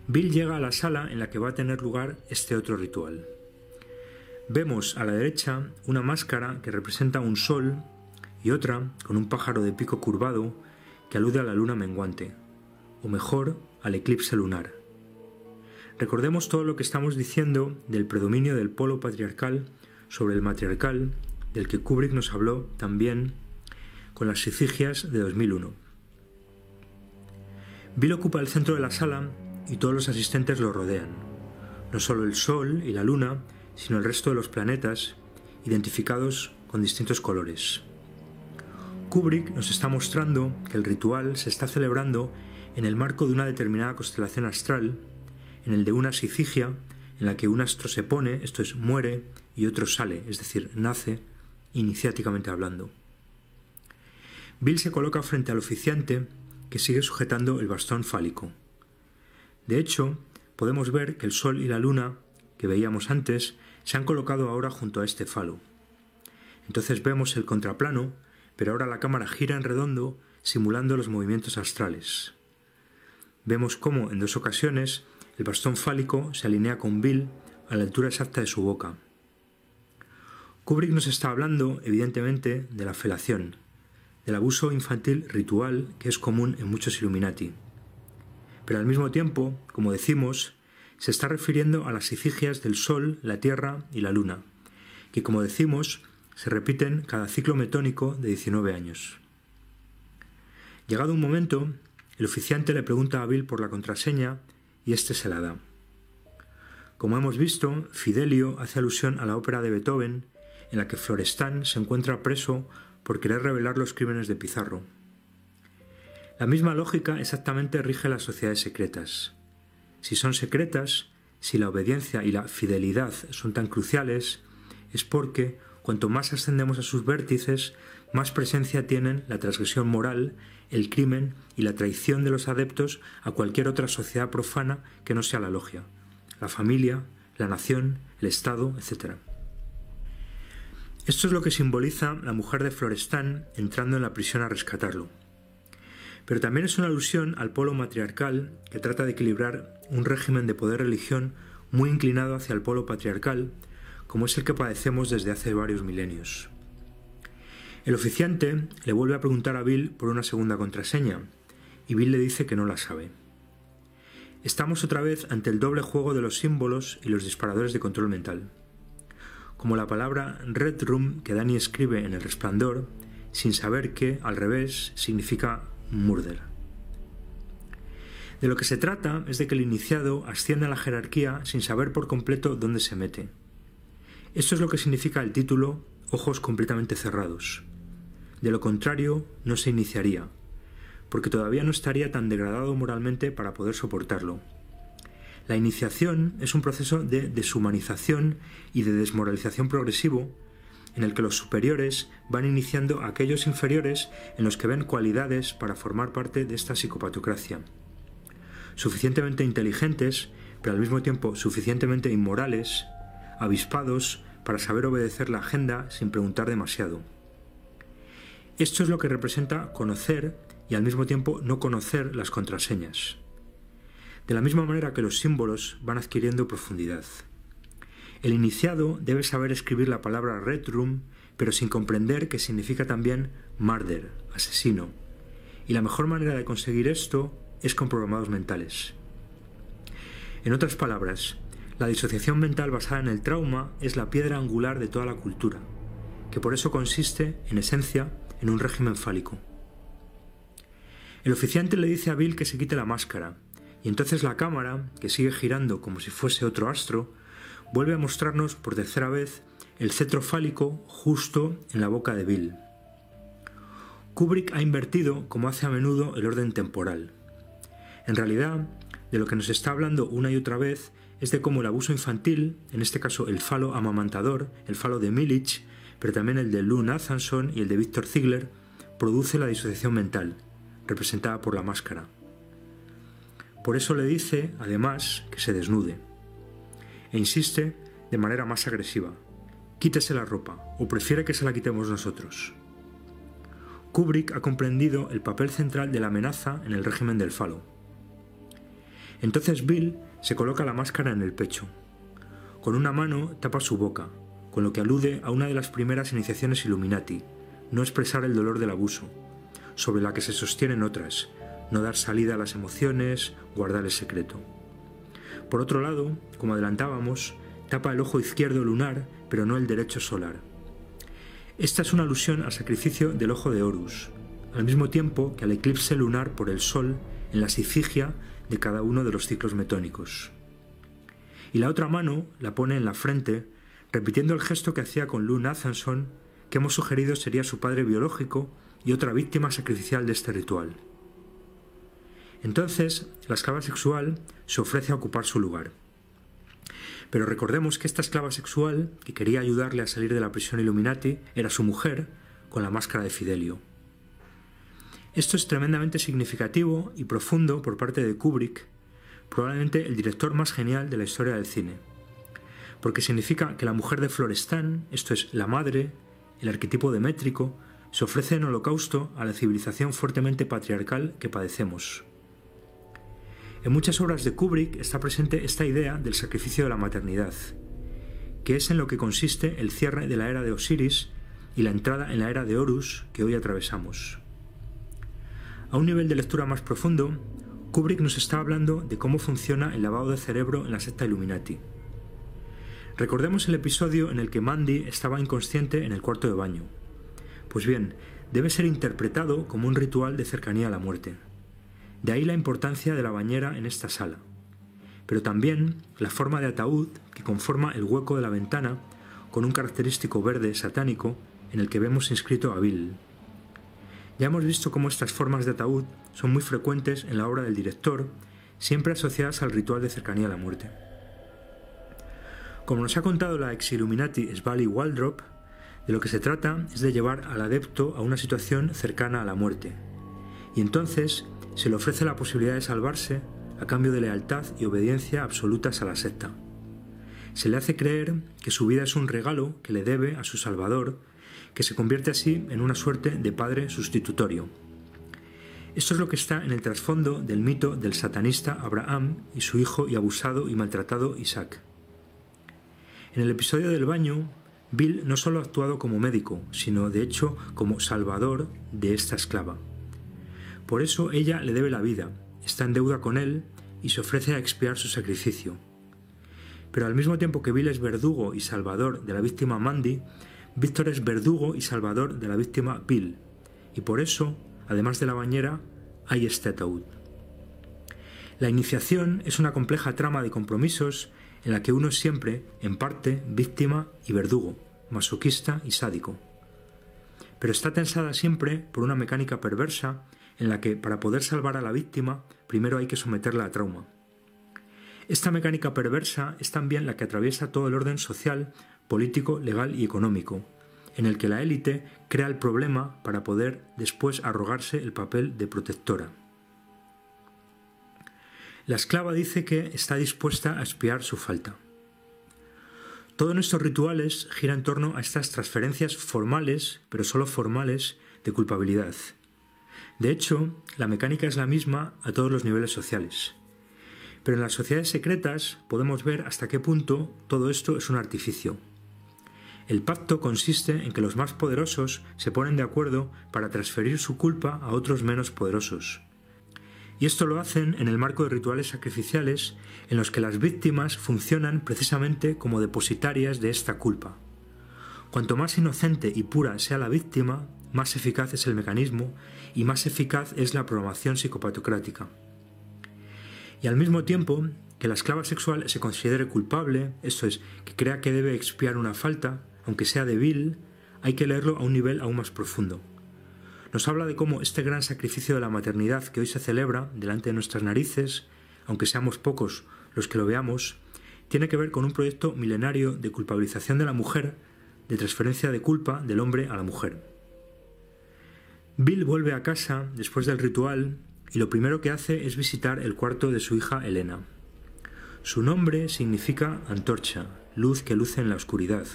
Bill llega a la sala en la que va a tener lugar este otro ritual. Vemos a la derecha una máscara que representa un sol y otra con un pájaro de pico curvado que alude a la luna menguante, o mejor, al eclipse lunar. Recordemos todo lo que estamos diciendo del predominio del polo patriarcal sobre el matriarcal, del que Kubrick nos habló también con las Sicigias de 2001. Bill ocupa el centro de la sala y todos los asistentes lo rodean. No solo el Sol y la Luna, sino el resto de los planetas, identificados con distintos colores. Kubrick nos está mostrando que el ritual se está celebrando en el marco de una determinada constelación astral, en el de una sicigia, en la que un astro se pone, esto es, muere, y otro sale, es decir, nace, iniciáticamente hablando. Bill se coloca frente al oficiante que sigue sujetando el bastón fálico. De hecho, podemos ver que el Sol y la Luna, que veíamos antes, se han colocado ahora junto a este falo. Entonces vemos el contraplano, pero ahora la cámara gira en redondo, simulando los movimientos astrales. Vemos cómo, en dos ocasiones, el bastón fálico se alinea con Bill a la altura exacta de su boca. Kubrick nos está hablando, evidentemente, de la felación, del abuso infantil ritual que es común en muchos Illuminati. Pero al mismo tiempo, como decimos, se está refiriendo a las efigias del Sol, la Tierra y la Luna, que como decimos, se repiten cada ciclo metónico de 19 años. Llegado un momento, el oficiante le pregunta a Bill por la contraseña y éste se la da. Como hemos visto, Fidelio hace alusión a la ópera de Beethoven, en la que Florestan se encuentra preso por querer revelar los crímenes de Pizarro. La misma lógica exactamente rige las sociedades secretas. Si son secretas, si la obediencia y la fidelidad son tan cruciales, es porque cuanto más ascendemos a sus vértices, más presencia tienen la transgresión moral, el crimen y la traición de los adeptos a cualquier otra sociedad profana que no sea la logia, la familia, la nación, el Estado, etc. Esto es lo que simboliza la mujer de Florestan entrando en la prisión a rescatarlo. Pero también es una alusión al polo matriarcal que trata de equilibrar un régimen de poder-religión muy inclinado hacia el polo patriarcal, como es el que padecemos desde hace varios milenios. El oficiante le vuelve a preguntar a Bill por una segunda contraseña, y Bill le dice que no la sabe. Estamos otra vez ante el doble juego de los símbolos y los disparadores de control mental como la palabra Red Room que Danny escribe en El Resplandor, sin saber que, al revés, significa murder. De lo que se trata es de que el iniciado ascienda a la jerarquía sin saber por completo dónde se mete. Esto es lo que significa el título Ojos completamente cerrados. De lo contrario, no se iniciaría, porque todavía no estaría tan degradado moralmente para poder soportarlo. La iniciación es un proceso de deshumanización y de desmoralización progresivo en el que los superiores van iniciando a aquellos inferiores en los que ven cualidades para formar parte de esta psicopatocracia. Suficientemente inteligentes, pero al mismo tiempo suficientemente inmorales, avispados para saber obedecer la agenda sin preguntar demasiado. Esto es lo que representa conocer y al mismo tiempo no conocer las contraseñas de la misma manera que los símbolos van adquiriendo profundidad. El iniciado debe saber escribir la palabra Red Room, pero sin comprender que significa también murder, asesino. Y la mejor manera de conseguir esto es con programados mentales. En otras palabras, la disociación mental basada en el trauma es la piedra angular de toda la cultura, que por eso consiste, en esencia, en un régimen fálico. El oficiante le dice a Bill que se quite la máscara, y entonces la cámara, que sigue girando como si fuese otro astro, vuelve a mostrarnos por tercera vez el cetro fálico justo en la boca de Bill. Kubrick ha invertido, como hace a menudo, el orden temporal. En realidad, de lo que nos está hablando una y otra vez es de cómo el abuso infantil, en este caso el falo amamantador, el falo de Milich, pero también el de Lou Nathanson y el de Victor Ziegler, produce la disociación mental, representada por la máscara. Por eso le dice, además, que se desnude. E insiste de manera más agresiva. quítese la ropa, o prefiere que se la quitemos nosotros. Kubrick ha comprendido el papel central de la amenaza en el régimen del falo. Entonces Bill se coloca la máscara en el pecho. Con una mano tapa su boca, con lo que alude a una de las primeras iniciaciones Illuminati, no expresar el dolor del abuso, sobre la que se sostienen otras, no dar salida a las emociones, guardar el secreto. Por otro lado, como adelantábamos, tapa el ojo izquierdo lunar, pero no el derecho solar. Esta es una alusión al sacrificio del ojo de Horus, al mismo tiempo que al eclipse lunar por el Sol en la sifigia de cada uno de los ciclos metónicos. Y la otra mano la pone en la frente, repitiendo el gesto que hacía con Lou Nathanson, que hemos sugerido sería su padre biológico y otra víctima sacrificial de este ritual. Entonces, la esclava sexual se ofrece a ocupar su lugar. Pero recordemos que esta esclava sexual, que quería ayudarle a salir de la prisión Illuminati, era su mujer, con la máscara de Fidelio. Esto es tremendamente significativo y profundo por parte de Kubrick, probablemente el director más genial de la historia del cine, porque significa que la mujer de Florestan, esto es, la madre, el arquetipo demétrico, se ofrece en holocausto a la civilización fuertemente patriarcal que padecemos. En muchas obras de Kubrick está presente esta idea del sacrificio de la maternidad, que es en lo que consiste el cierre de la era de Osiris y la entrada en la era de Horus que hoy atravesamos. A un nivel de lectura más profundo, Kubrick nos está hablando de cómo funciona el lavado de cerebro en la secta Illuminati. Recordemos el episodio en el que Mandy estaba inconsciente en el cuarto de baño. Pues bien, debe ser interpretado como un ritual de cercanía a la muerte. De ahí la importancia de la bañera en esta sala. Pero también la forma de ataúd que conforma el hueco de la ventana con un característico verde satánico en el que vemos inscrito a Bill. Ya hemos visto cómo estas formas de ataúd son muy frecuentes en la obra del director, siempre asociadas al ritual de cercanía a la muerte. Como nos ha contado la ex Illuminati Svali Waldrop, de lo que se trata es de llevar al adepto a una situación cercana a la muerte. Y entonces se le ofrece la posibilidad de salvarse a cambio de lealtad y obediencia absolutas a la secta. Se le hace creer que su vida es un regalo que le debe a su Salvador, que se convierte así en una suerte de padre sustitutorio. Esto es lo que está en el trasfondo del mito del satanista Abraham y su hijo y abusado y maltratado Isaac. En el episodio del baño, Bill no solo ha actuado como médico, sino de hecho como salvador de esta esclava. Por eso ella le debe la vida, está en deuda con él y se ofrece a expiar su sacrificio. Pero al mismo tiempo que Bill es verdugo y salvador de la víctima Mandy, Víctor es verdugo y salvador de la víctima Bill, y por eso, además de la bañera, hay ataúd. La iniciación es una compleja trama de compromisos en la que uno es siempre, en parte, víctima y verdugo, masoquista y sádico. Pero está tensada siempre por una mecánica perversa en la que para poder salvar a la víctima primero hay que someterla a trauma. Esta mecánica perversa es también la que atraviesa todo el orden social, político, legal y económico, en el que la élite crea el problema para poder después arrogarse el papel de protectora. La esclava dice que está dispuesta a expiar su falta. Todos nuestros rituales giran en torno a estas transferencias formales, pero solo formales, de culpabilidad. De hecho, la mecánica es la misma a todos los niveles sociales. Pero en las sociedades secretas podemos ver hasta qué punto todo esto es un artificio. El pacto consiste en que los más poderosos se ponen de acuerdo para transferir su culpa a otros menos poderosos. Y esto lo hacen en el marco de rituales sacrificiales en los que las víctimas funcionan precisamente como depositarias de esta culpa. Cuanto más inocente y pura sea la víctima, más eficaz es el mecanismo y más eficaz es la programación psicopatocrática. Y al mismo tiempo que la esclava sexual se considere culpable, esto es, que crea que debe expiar una falta, aunque sea débil, hay que leerlo a un nivel aún más profundo. Nos habla de cómo este gran sacrificio de la maternidad que hoy se celebra delante de nuestras narices, aunque seamos pocos los que lo veamos, tiene que ver con un proyecto milenario de culpabilización de la mujer, de transferencia de culpa del hombre a la mujer. Bill vuelve a casa después del ritual y lo primero que hace es visitar el cuarto de su hija Elena. Su nombre significa antorcha, luz que luce en la oscuridad,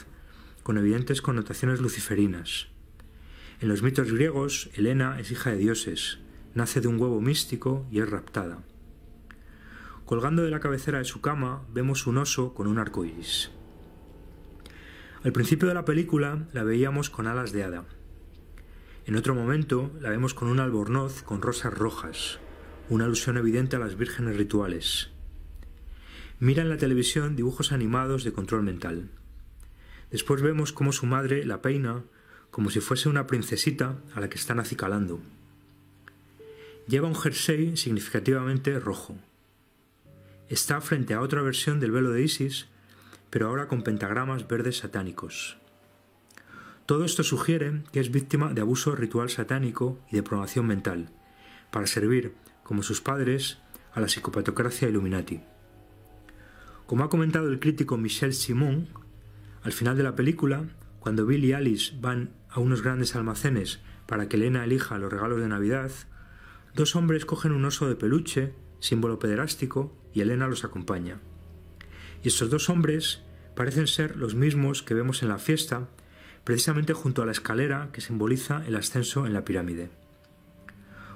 con evidentes connotaciones luciferinas. En los mitos griegos, Helena es hija de dioses, nace de un huevo místico y es raptada. Colgando de la cabecera de su cama vemos un oso con un arco iris. Al principio de la película la veíamos con alas de hada. En otro momento la vemos con un albornoz con rosas rojas, una alusión evidente a las vírgenes rituales. Mira en la televisión dibujos animados de control mental. Después vemos cómo su madre la peina como si fuese una princesita a la que están acicalando. Lleva un jersey significativamente rojo. Está frente a otra versión del velo de Isis, pero ahora con pentagramas verdes satánicos. Todo esto sugiere que es víctima de abuso ritual satánico y de mental, para servir, como sus padres, a la psicopatocracia Illuminati. Como ha comentado el crítico Michel Simon, al final de la película, cuando Bill y Alice van a unos grandes almacenes para que Elena elija los regalos de Navidad, dos hombres cogen un oso de peluche, símbolo pederástico, y Elena los acompaña. Y estos dos hombres parecen ser los mismos que vemos en la fiesta, precisamente junto a la escalera que simboliza el ascenso en la pirámide.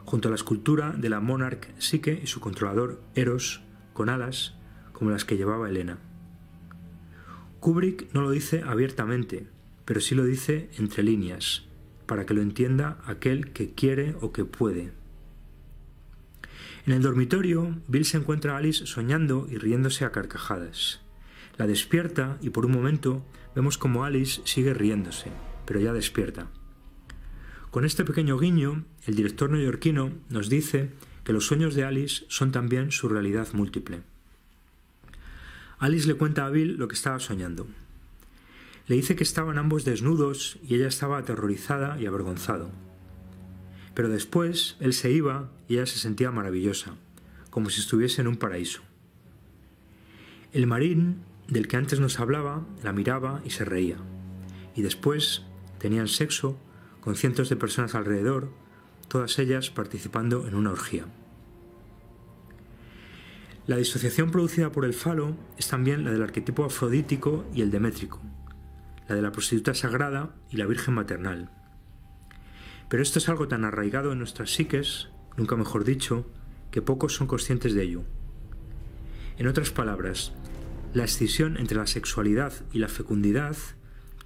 Junto a la escultura de la Monarch Psique y su controlador Eros, con alas, como las que llevaba Elena. Kubrick no lo dice abiertamente, pero sí lo dice entre líneas, para que lo entienda aquel que quiere o que puede. En el dormitorio, Bill se encuentra a Alice soñando y riéndose a carcajadas. La despierta y por un momento vemos como Alice sigue riéndose, pero ya despierta. Con este pequeño guiño, el director neoyorquino nos dice que los sueños de Alice son también su realidad múltiple. Alice le cuenta a Bill lo que estaba soñando. Le dice que estaban ambos desnudos y ella estaba aterrorizada y avergonzado. Pero después él se iba y ella se sentía maravillosa, como si estuviese en un paraíso. El marín del que antes nos hablaba la miraba y se reía. Y después tenían sexo con cientos de personas alrededor, todas ellas participando en una orgía. La disociación producida por el falo es también la del arquetipo afrodítico y el demétrico, la de la prostituta sagrada y la virgen maternal. Pero esto es algo tan arraigado en nuestras psiques, nunca mejor dicho, que pocos son conscientes de ello. En otras palabras, la escisión entre la sexualidad y la fecundidad,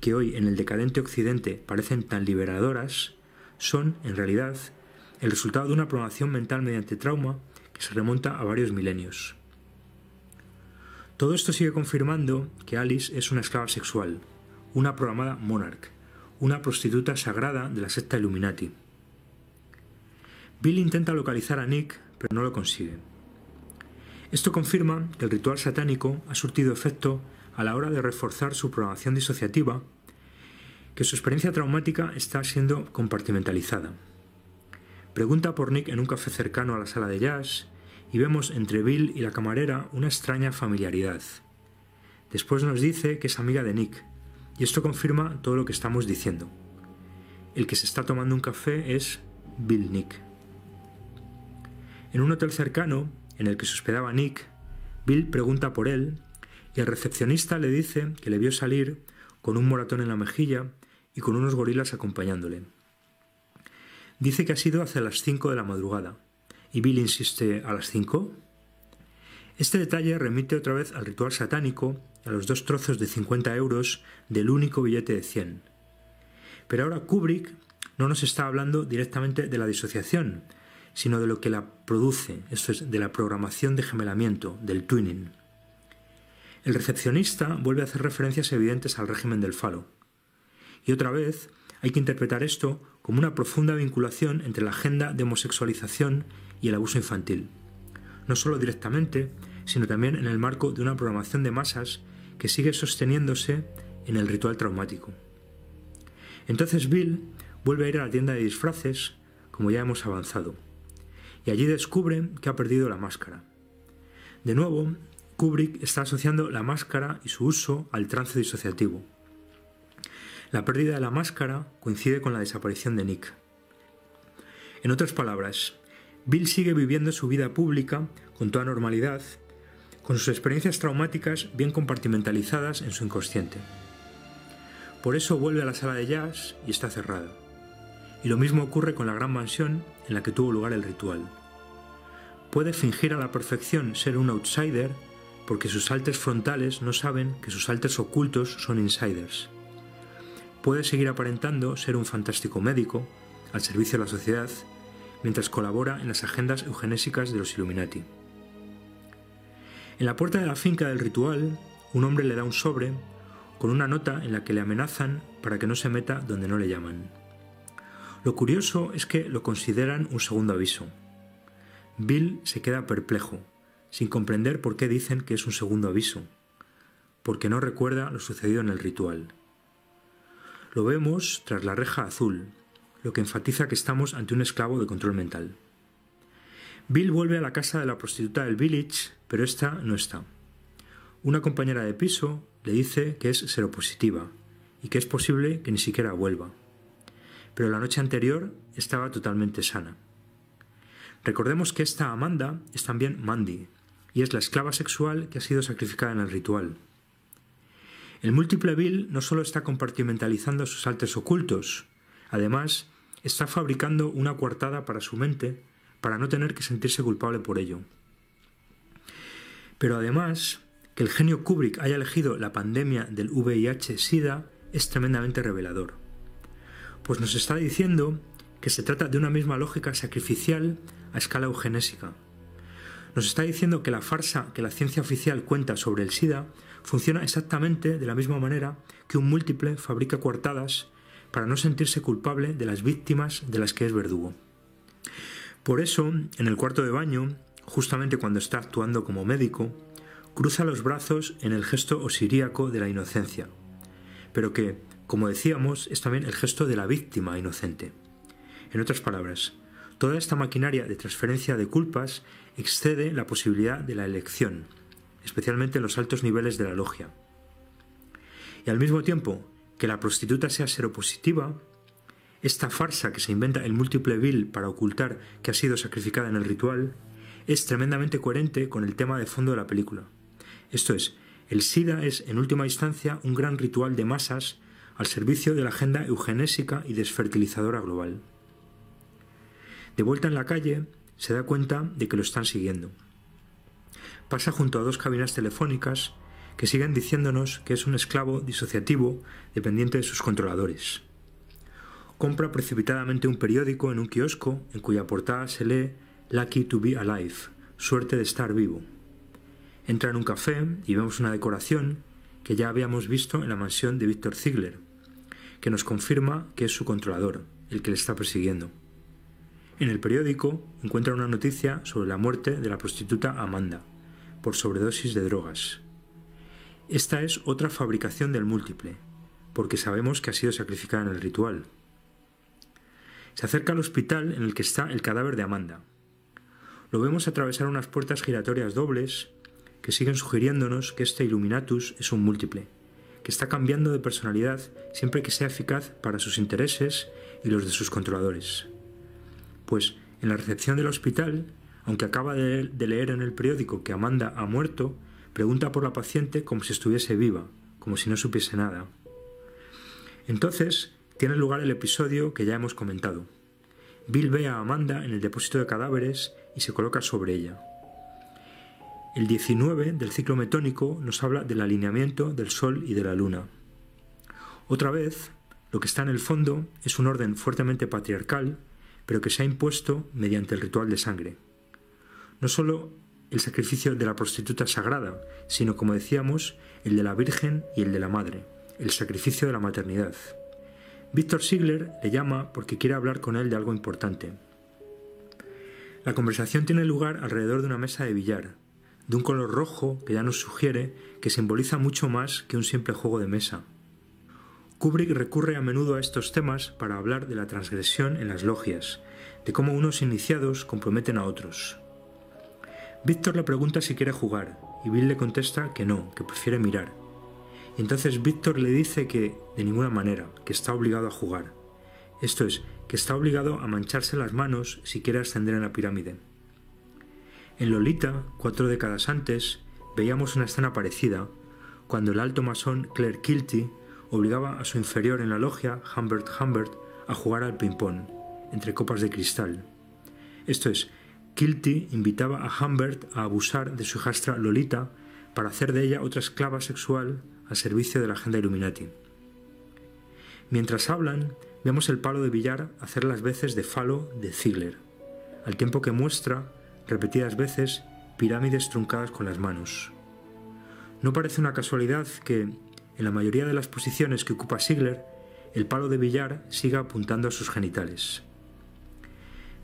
que hoy en el decadente occidente parecen tan liberadoras, son, en realidad, el resultado de una programación mental mediante trauma se remonta a varios milenios. Todo esto sigue confirmando que Alice es una esclava sexual, una programada monarch, una prostituta sagrada de la secta Illuminati. Bill intenta localizar a Nick, pero no lo consigue. Esto confirma que el ritual satánico ha surtido efecto a la hora de reforzar su programación disociativa, que su experiencia traumática está siendo compartimentalizada. Pregunta por Nick en un café cercano a la sala de jazz y vemos entre Bill y la camarera una extraña familiaridad. Después nos dice que es amiga de Nick, y esto confirma todo lo que estamos diciendo. El que se está tomando un café es Bill Nick. En un hotel cercano, en el que se hospedaba Nick, Bill pregunta por él y el recepcionista le dice que le vio salir con un moratón en la mejilla y con unos gorilas acompañándole. Dice que ha sido hacia las 5 de la madrugada y Bill insiste a las 5. Este detalle remite otra vez al ritual satánico a los dos trozos de 50 euros del único billete de 100. Pero ahora Kubrick no nos está hablando directamente de la disociación, sino de lo que la produce, esto es, de la programación de gemelamiento, del twinning. El recepcionista vuelve a hacer referencias evidentes al régimen del falo. Y otra vez, hay que interpretar esto como una profunda vinculación entre la agenda de homosexualización y el abuso infantil. No solo directamente, sino también en el marco de una programación de masas que sigue sosteniéndose en el ritual traumático. Entonces Bill vuelve a ir a la tienda de disfraces, como ya hemos avanzado y allí descubre que ha perdido la máscara. De nuevo, Kubrick está asociando la máscara y su uso al trance disociativo. La pérdida de la máscara coincide con la desaparición de Nick. En otras palabras, Bill sigue viviendo su vida pública con toda normalidad, con sus experiencias traumáticas bien compartimentalizadas en su inconsciente. Por eso vuelve a la sala de jazz y está cerrada. Y lo mismo ocurre con la gran mansión en la que tuvo lugar el ritual. Puede fingir a la perfección ser un outsider porque sus alters frontales no saben que sus alters ocultos son insiders. Puede seguir aparentando ser un fantástico médico al servicio de la sociedad mientras colabora en las agendas eugenésicas de los Illuminati. En la puerta de la finca del ritual, un hombre le da un sobre con una nota en la que le amenazan para que no se meta donde no le llaman. Lo curioso es que lo consideran un segundo aviso. Bill se queda perplejo, sin comprender por qué dicen que es un segundo aviso, porque no recuerda lo sucedido en el ritual. Lo vemos tras la reja azul, lo que enfatiza que estamos ante un esclavo de control mental. Bill vuelve a la casa de la prostituta del village, pero esta no está. Una compañera de piso le dice que es seropositiva y que es posible que ni siquiera vuelva. Pero la noche anterior estaba totalmente sana. Recordemos que esta Amanda es también Mandy, y es la esclava sexual que ha sido sacrificada en el ritual. El múltiple Bill no solo está compartimentalizando sus altes ocultos, además está fabricando una coartada para su mente para no tener que sentirse culpable por ello. Pero además, que el genio Kubrick haya elegido la pandemia del VIH-Sida es tremendamente revelador, pues nos está diciendo que se trata de una misma lógica sacrificial a escala eugenésica, nos está diciendo que la farsa que la ciencia oficial cuenta sobre el SIDA funciona exactamente de la misma manera que un múltiple fabrica coartadas para no sentirse culpable de las víctimas de las que es verdugo. Por eso, en el cuarto de baño, justamente cuando está actuando como médico, cruza los brazos en el gesto osiríaco de la inocencia, pero que, como decíamos, es también el gesto de la víctima inocente. En otras palabras, toda esta maquinaria de transferencia de culpas excede la posibilidad de la elección, especialmente en los altos niveles de la logia. Y al mismo tiempo que la prostituta sea seropositiva, esta farsa que se inventa el múltiple vil para ocultar que ha sido sacrificada en el ritual es tremendamente coherente con el tema de fondo de la película. Esto es, el SIDA es en última instancia un gran ritual de masas al servicio de la agenda eugenésica y desfertilizadora global. De vuelta en la calle, se da cuenta de que lo están siguiendo. Pasa junto a dos cabinas telefónicas que siguen diciéndonos que es un esclavo disociativo dependiente de sus controladores. Compra precipitadamente un periódico en un kiosco en cuya portada se lee Lucky to be alive, suerte de estar vivo. Entra en un café y vemos una decoración que ya habíamos visto en la mansión de Víctor Ziegler, que nos confirma que es su controlador, el que le está persiguiendo. En el periódico encuentra una noticia sobre la muerte de la prostituta Amanda por sobredosis de drogas. Esta es otra fabricación del múltiple, porque sabemos que ha sido sacrificada en el ritual. Se acerca al hospital en el que está el cadáver de Amanda. Lo vemos atravesar unas puertas giratorias dobles que siguen sugiriéndonos que este Illuminatus es un múltiple, que está cambiando de personalidad siempre que sea eficaz para sus intereses y los de sus controladores pues en la recepción del hospital, aunque acaba de, leer en el periódico que Amanda ha muerto, pregunta por la paciente como si estuviese viva, como si no supiese nada. Entonces tiene lugar el episodio que ya hemos comentado. Bill ve a Amanda en el depósito de cadáveres y se coloca sobre ella. El 19 del ciclo metónico nos habla del alineamiento del Sol y de la Luna. Otra vez, lo que está en el fondo es un orden fuertemente patriarcal pero que se ha impuesto mediante el ritual de sangre. No solo el sacrificio de la prostituta sagrada, sino, como decíamos, el de la Virgen y el de la Madre, el sacrificio de la maternidad. Víctor Sigler le llama porque quiere hablar con él de algo importante. La conversación tiene lugar alrededor de una mesa de billar, de un color rojo que ya nos sugiere que simboliza mucho más que un simple juego de mesa. Kubrick recurre a menudo a estos temas para hablar de la transgresión en las logias, de cómo unos iniciados comprometen a otros. Víctor le pregunta si quiere jugar, y Bill le contesta que no, que prefiere mirar. Entonces Víctor le dice que, de ninguna manera, que está obligado a jugar. Esto es, que está obligado a mancharse las manos si quiere ascender en la pirámide. En Lolita, cuatro décadas antes, veíamos una escena parecida, cuando el alto masón Claire Kilty obligaba a su inferior en la logia, Humbert Humbert, a jugar al ping-pong, entre copas de cristal. Esto es, Kilty invitaba a Humbert a abusar de su hijastra Lolita para hacer de ella otra esclava sexual al servicio de la agenda Illuminati. Mientras hablan, vemos el palo de billar hacer las veces de falo de Ziegler, al tiempo que muestra, repetidas veces, pirámides truncadas con las manos. No parece una casualidad que, en la mayoría de las posiciones que ocupa Ziegler, el palo de billar siga apuntando a sus genitales.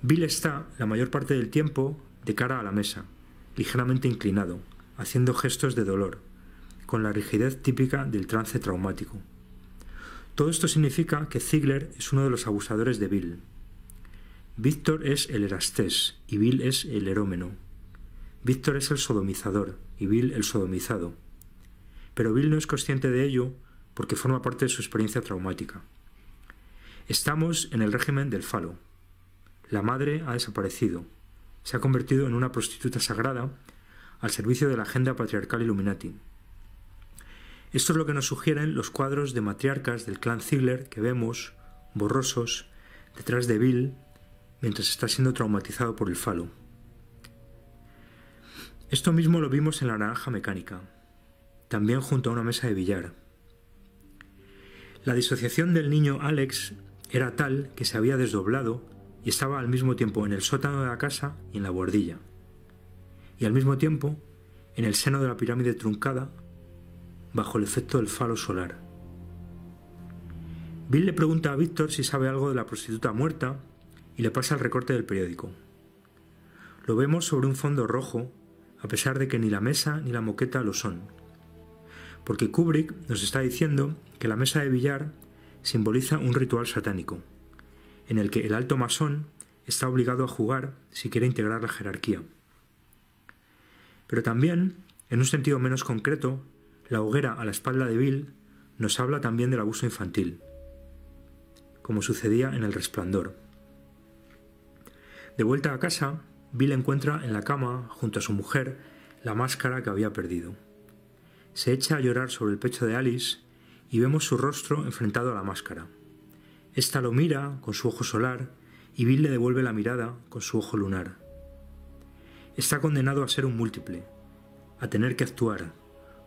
Bill está, la mayor parte del tiempo, de cara a la mesa, ligeramente inclinado, haciendo gestos de dolor, con la rigidez típica del trance traumático. Todo esto significa que Ziegler es uno de los abusadores de Bill. Víctor es el erastés y Bill es el erómeno. Víctor es el sodomizador y Bill el sodomizado. Pero Bill no es consciente de ello porque forma parte de su experiencia traumática. Estamos en el régimen del falo. La madre ha desaparecido. Se ha convertido en una prostituta sagrada al servicio de la agenda patriarcal Illuminati. Esto es lo que nos sugieren los cuadros de matriarcas del clan Ziegler que vemos, borrosos, detrás de Bill, mientras está siendo traumatizado por el falo. Esto mismo lo vimos en la naranja mecánica, también junto a una mesa de billar. La disociación del niño Alex era tal que se había desdoblado y estaba al mismo tiempo en el sótano de la casa y en la bordilla, y al mismo tiempo en el seno de la pirámide truncada bajo el efecto del falo solar. Bill le pregunta a Víctor si sabe algo de la prostituta muerta y le pasa el recorte del periódico. Lo vemos sobre un fondo rojo, a pesar de que ni la mesa ni la moqueta lo son. Porque Kubrick nos está diciendo que la mesa de billar simboliza un ritual satánico, en el que el alto masón está obligado a jugar si quiere integrar la jerarquía. Pero también, en un sentido menos concreto, la hoguera a la espalda de Bill nos habla también del abuso infantil, como sucedía en El Resplandor. De vuelta a casa, Bill encuentra en la cama, junto a su mujer, la máscara que había perdido. Se echa a llorar sobre el pecho de Alice y vemos su rostro enfrentado a la máscara. Esta lo mira con su ojo solar y Bill le devuelve la mirada con su ojo lunar. Está condenado a ser un múltiple, a tener que actuar,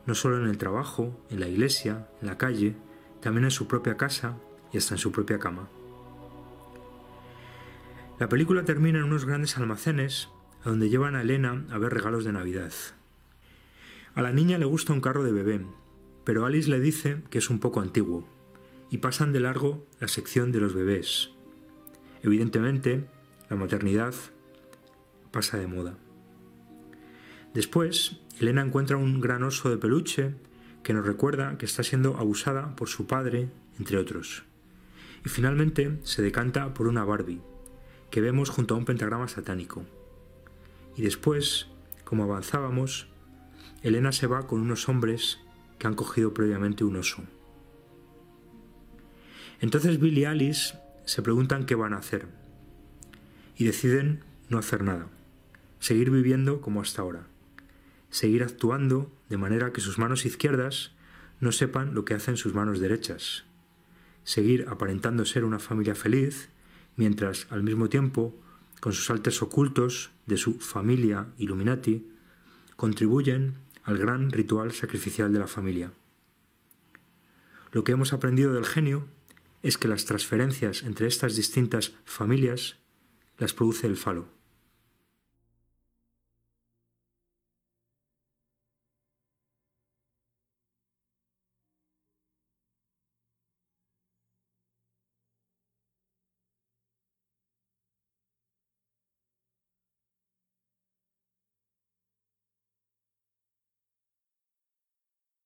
no solo en el trabajo, en la iglesia, en la calle, también en su propia casa y hasta en su propia cama. La película termina en unos grandes almacenes a donde llevan a Elena a ver regalos de Navidad. A la niña le gusta un carro de bebé, pero Alice le dice que es un poco antiguo, y pasan de largo la sección de los bebés. Evidentemente, la maternidad pasa de moda. Después, Elena encuentra un gran oso de peluche que nos recuerda que está siendo abusada por su padre, entre otros. Y finalmente se decanta por una Barbie, que vemos junto a un pentagrama satánico. Y después, como avanzábamos, Elena se va con unos hombres que han cogido previamente un oso. Entonces Bill y Alice se preguntan qué van a hacer y deciden no hacer nada, seguir viviendo como hasta ahora seguir actuando de manera que sus manos izquierdas no sepan lo que hacen sus manos derechas, seguir aparentando ser una familia feliz, mientras al mismo tiempo, con sus altos ocultos de su familia Illuminati, contribuyen al gran ritual sacrificial de la familia. Lo que hemos aprendido del genio es que las transferencias entre estas distintas familias las produce el falo.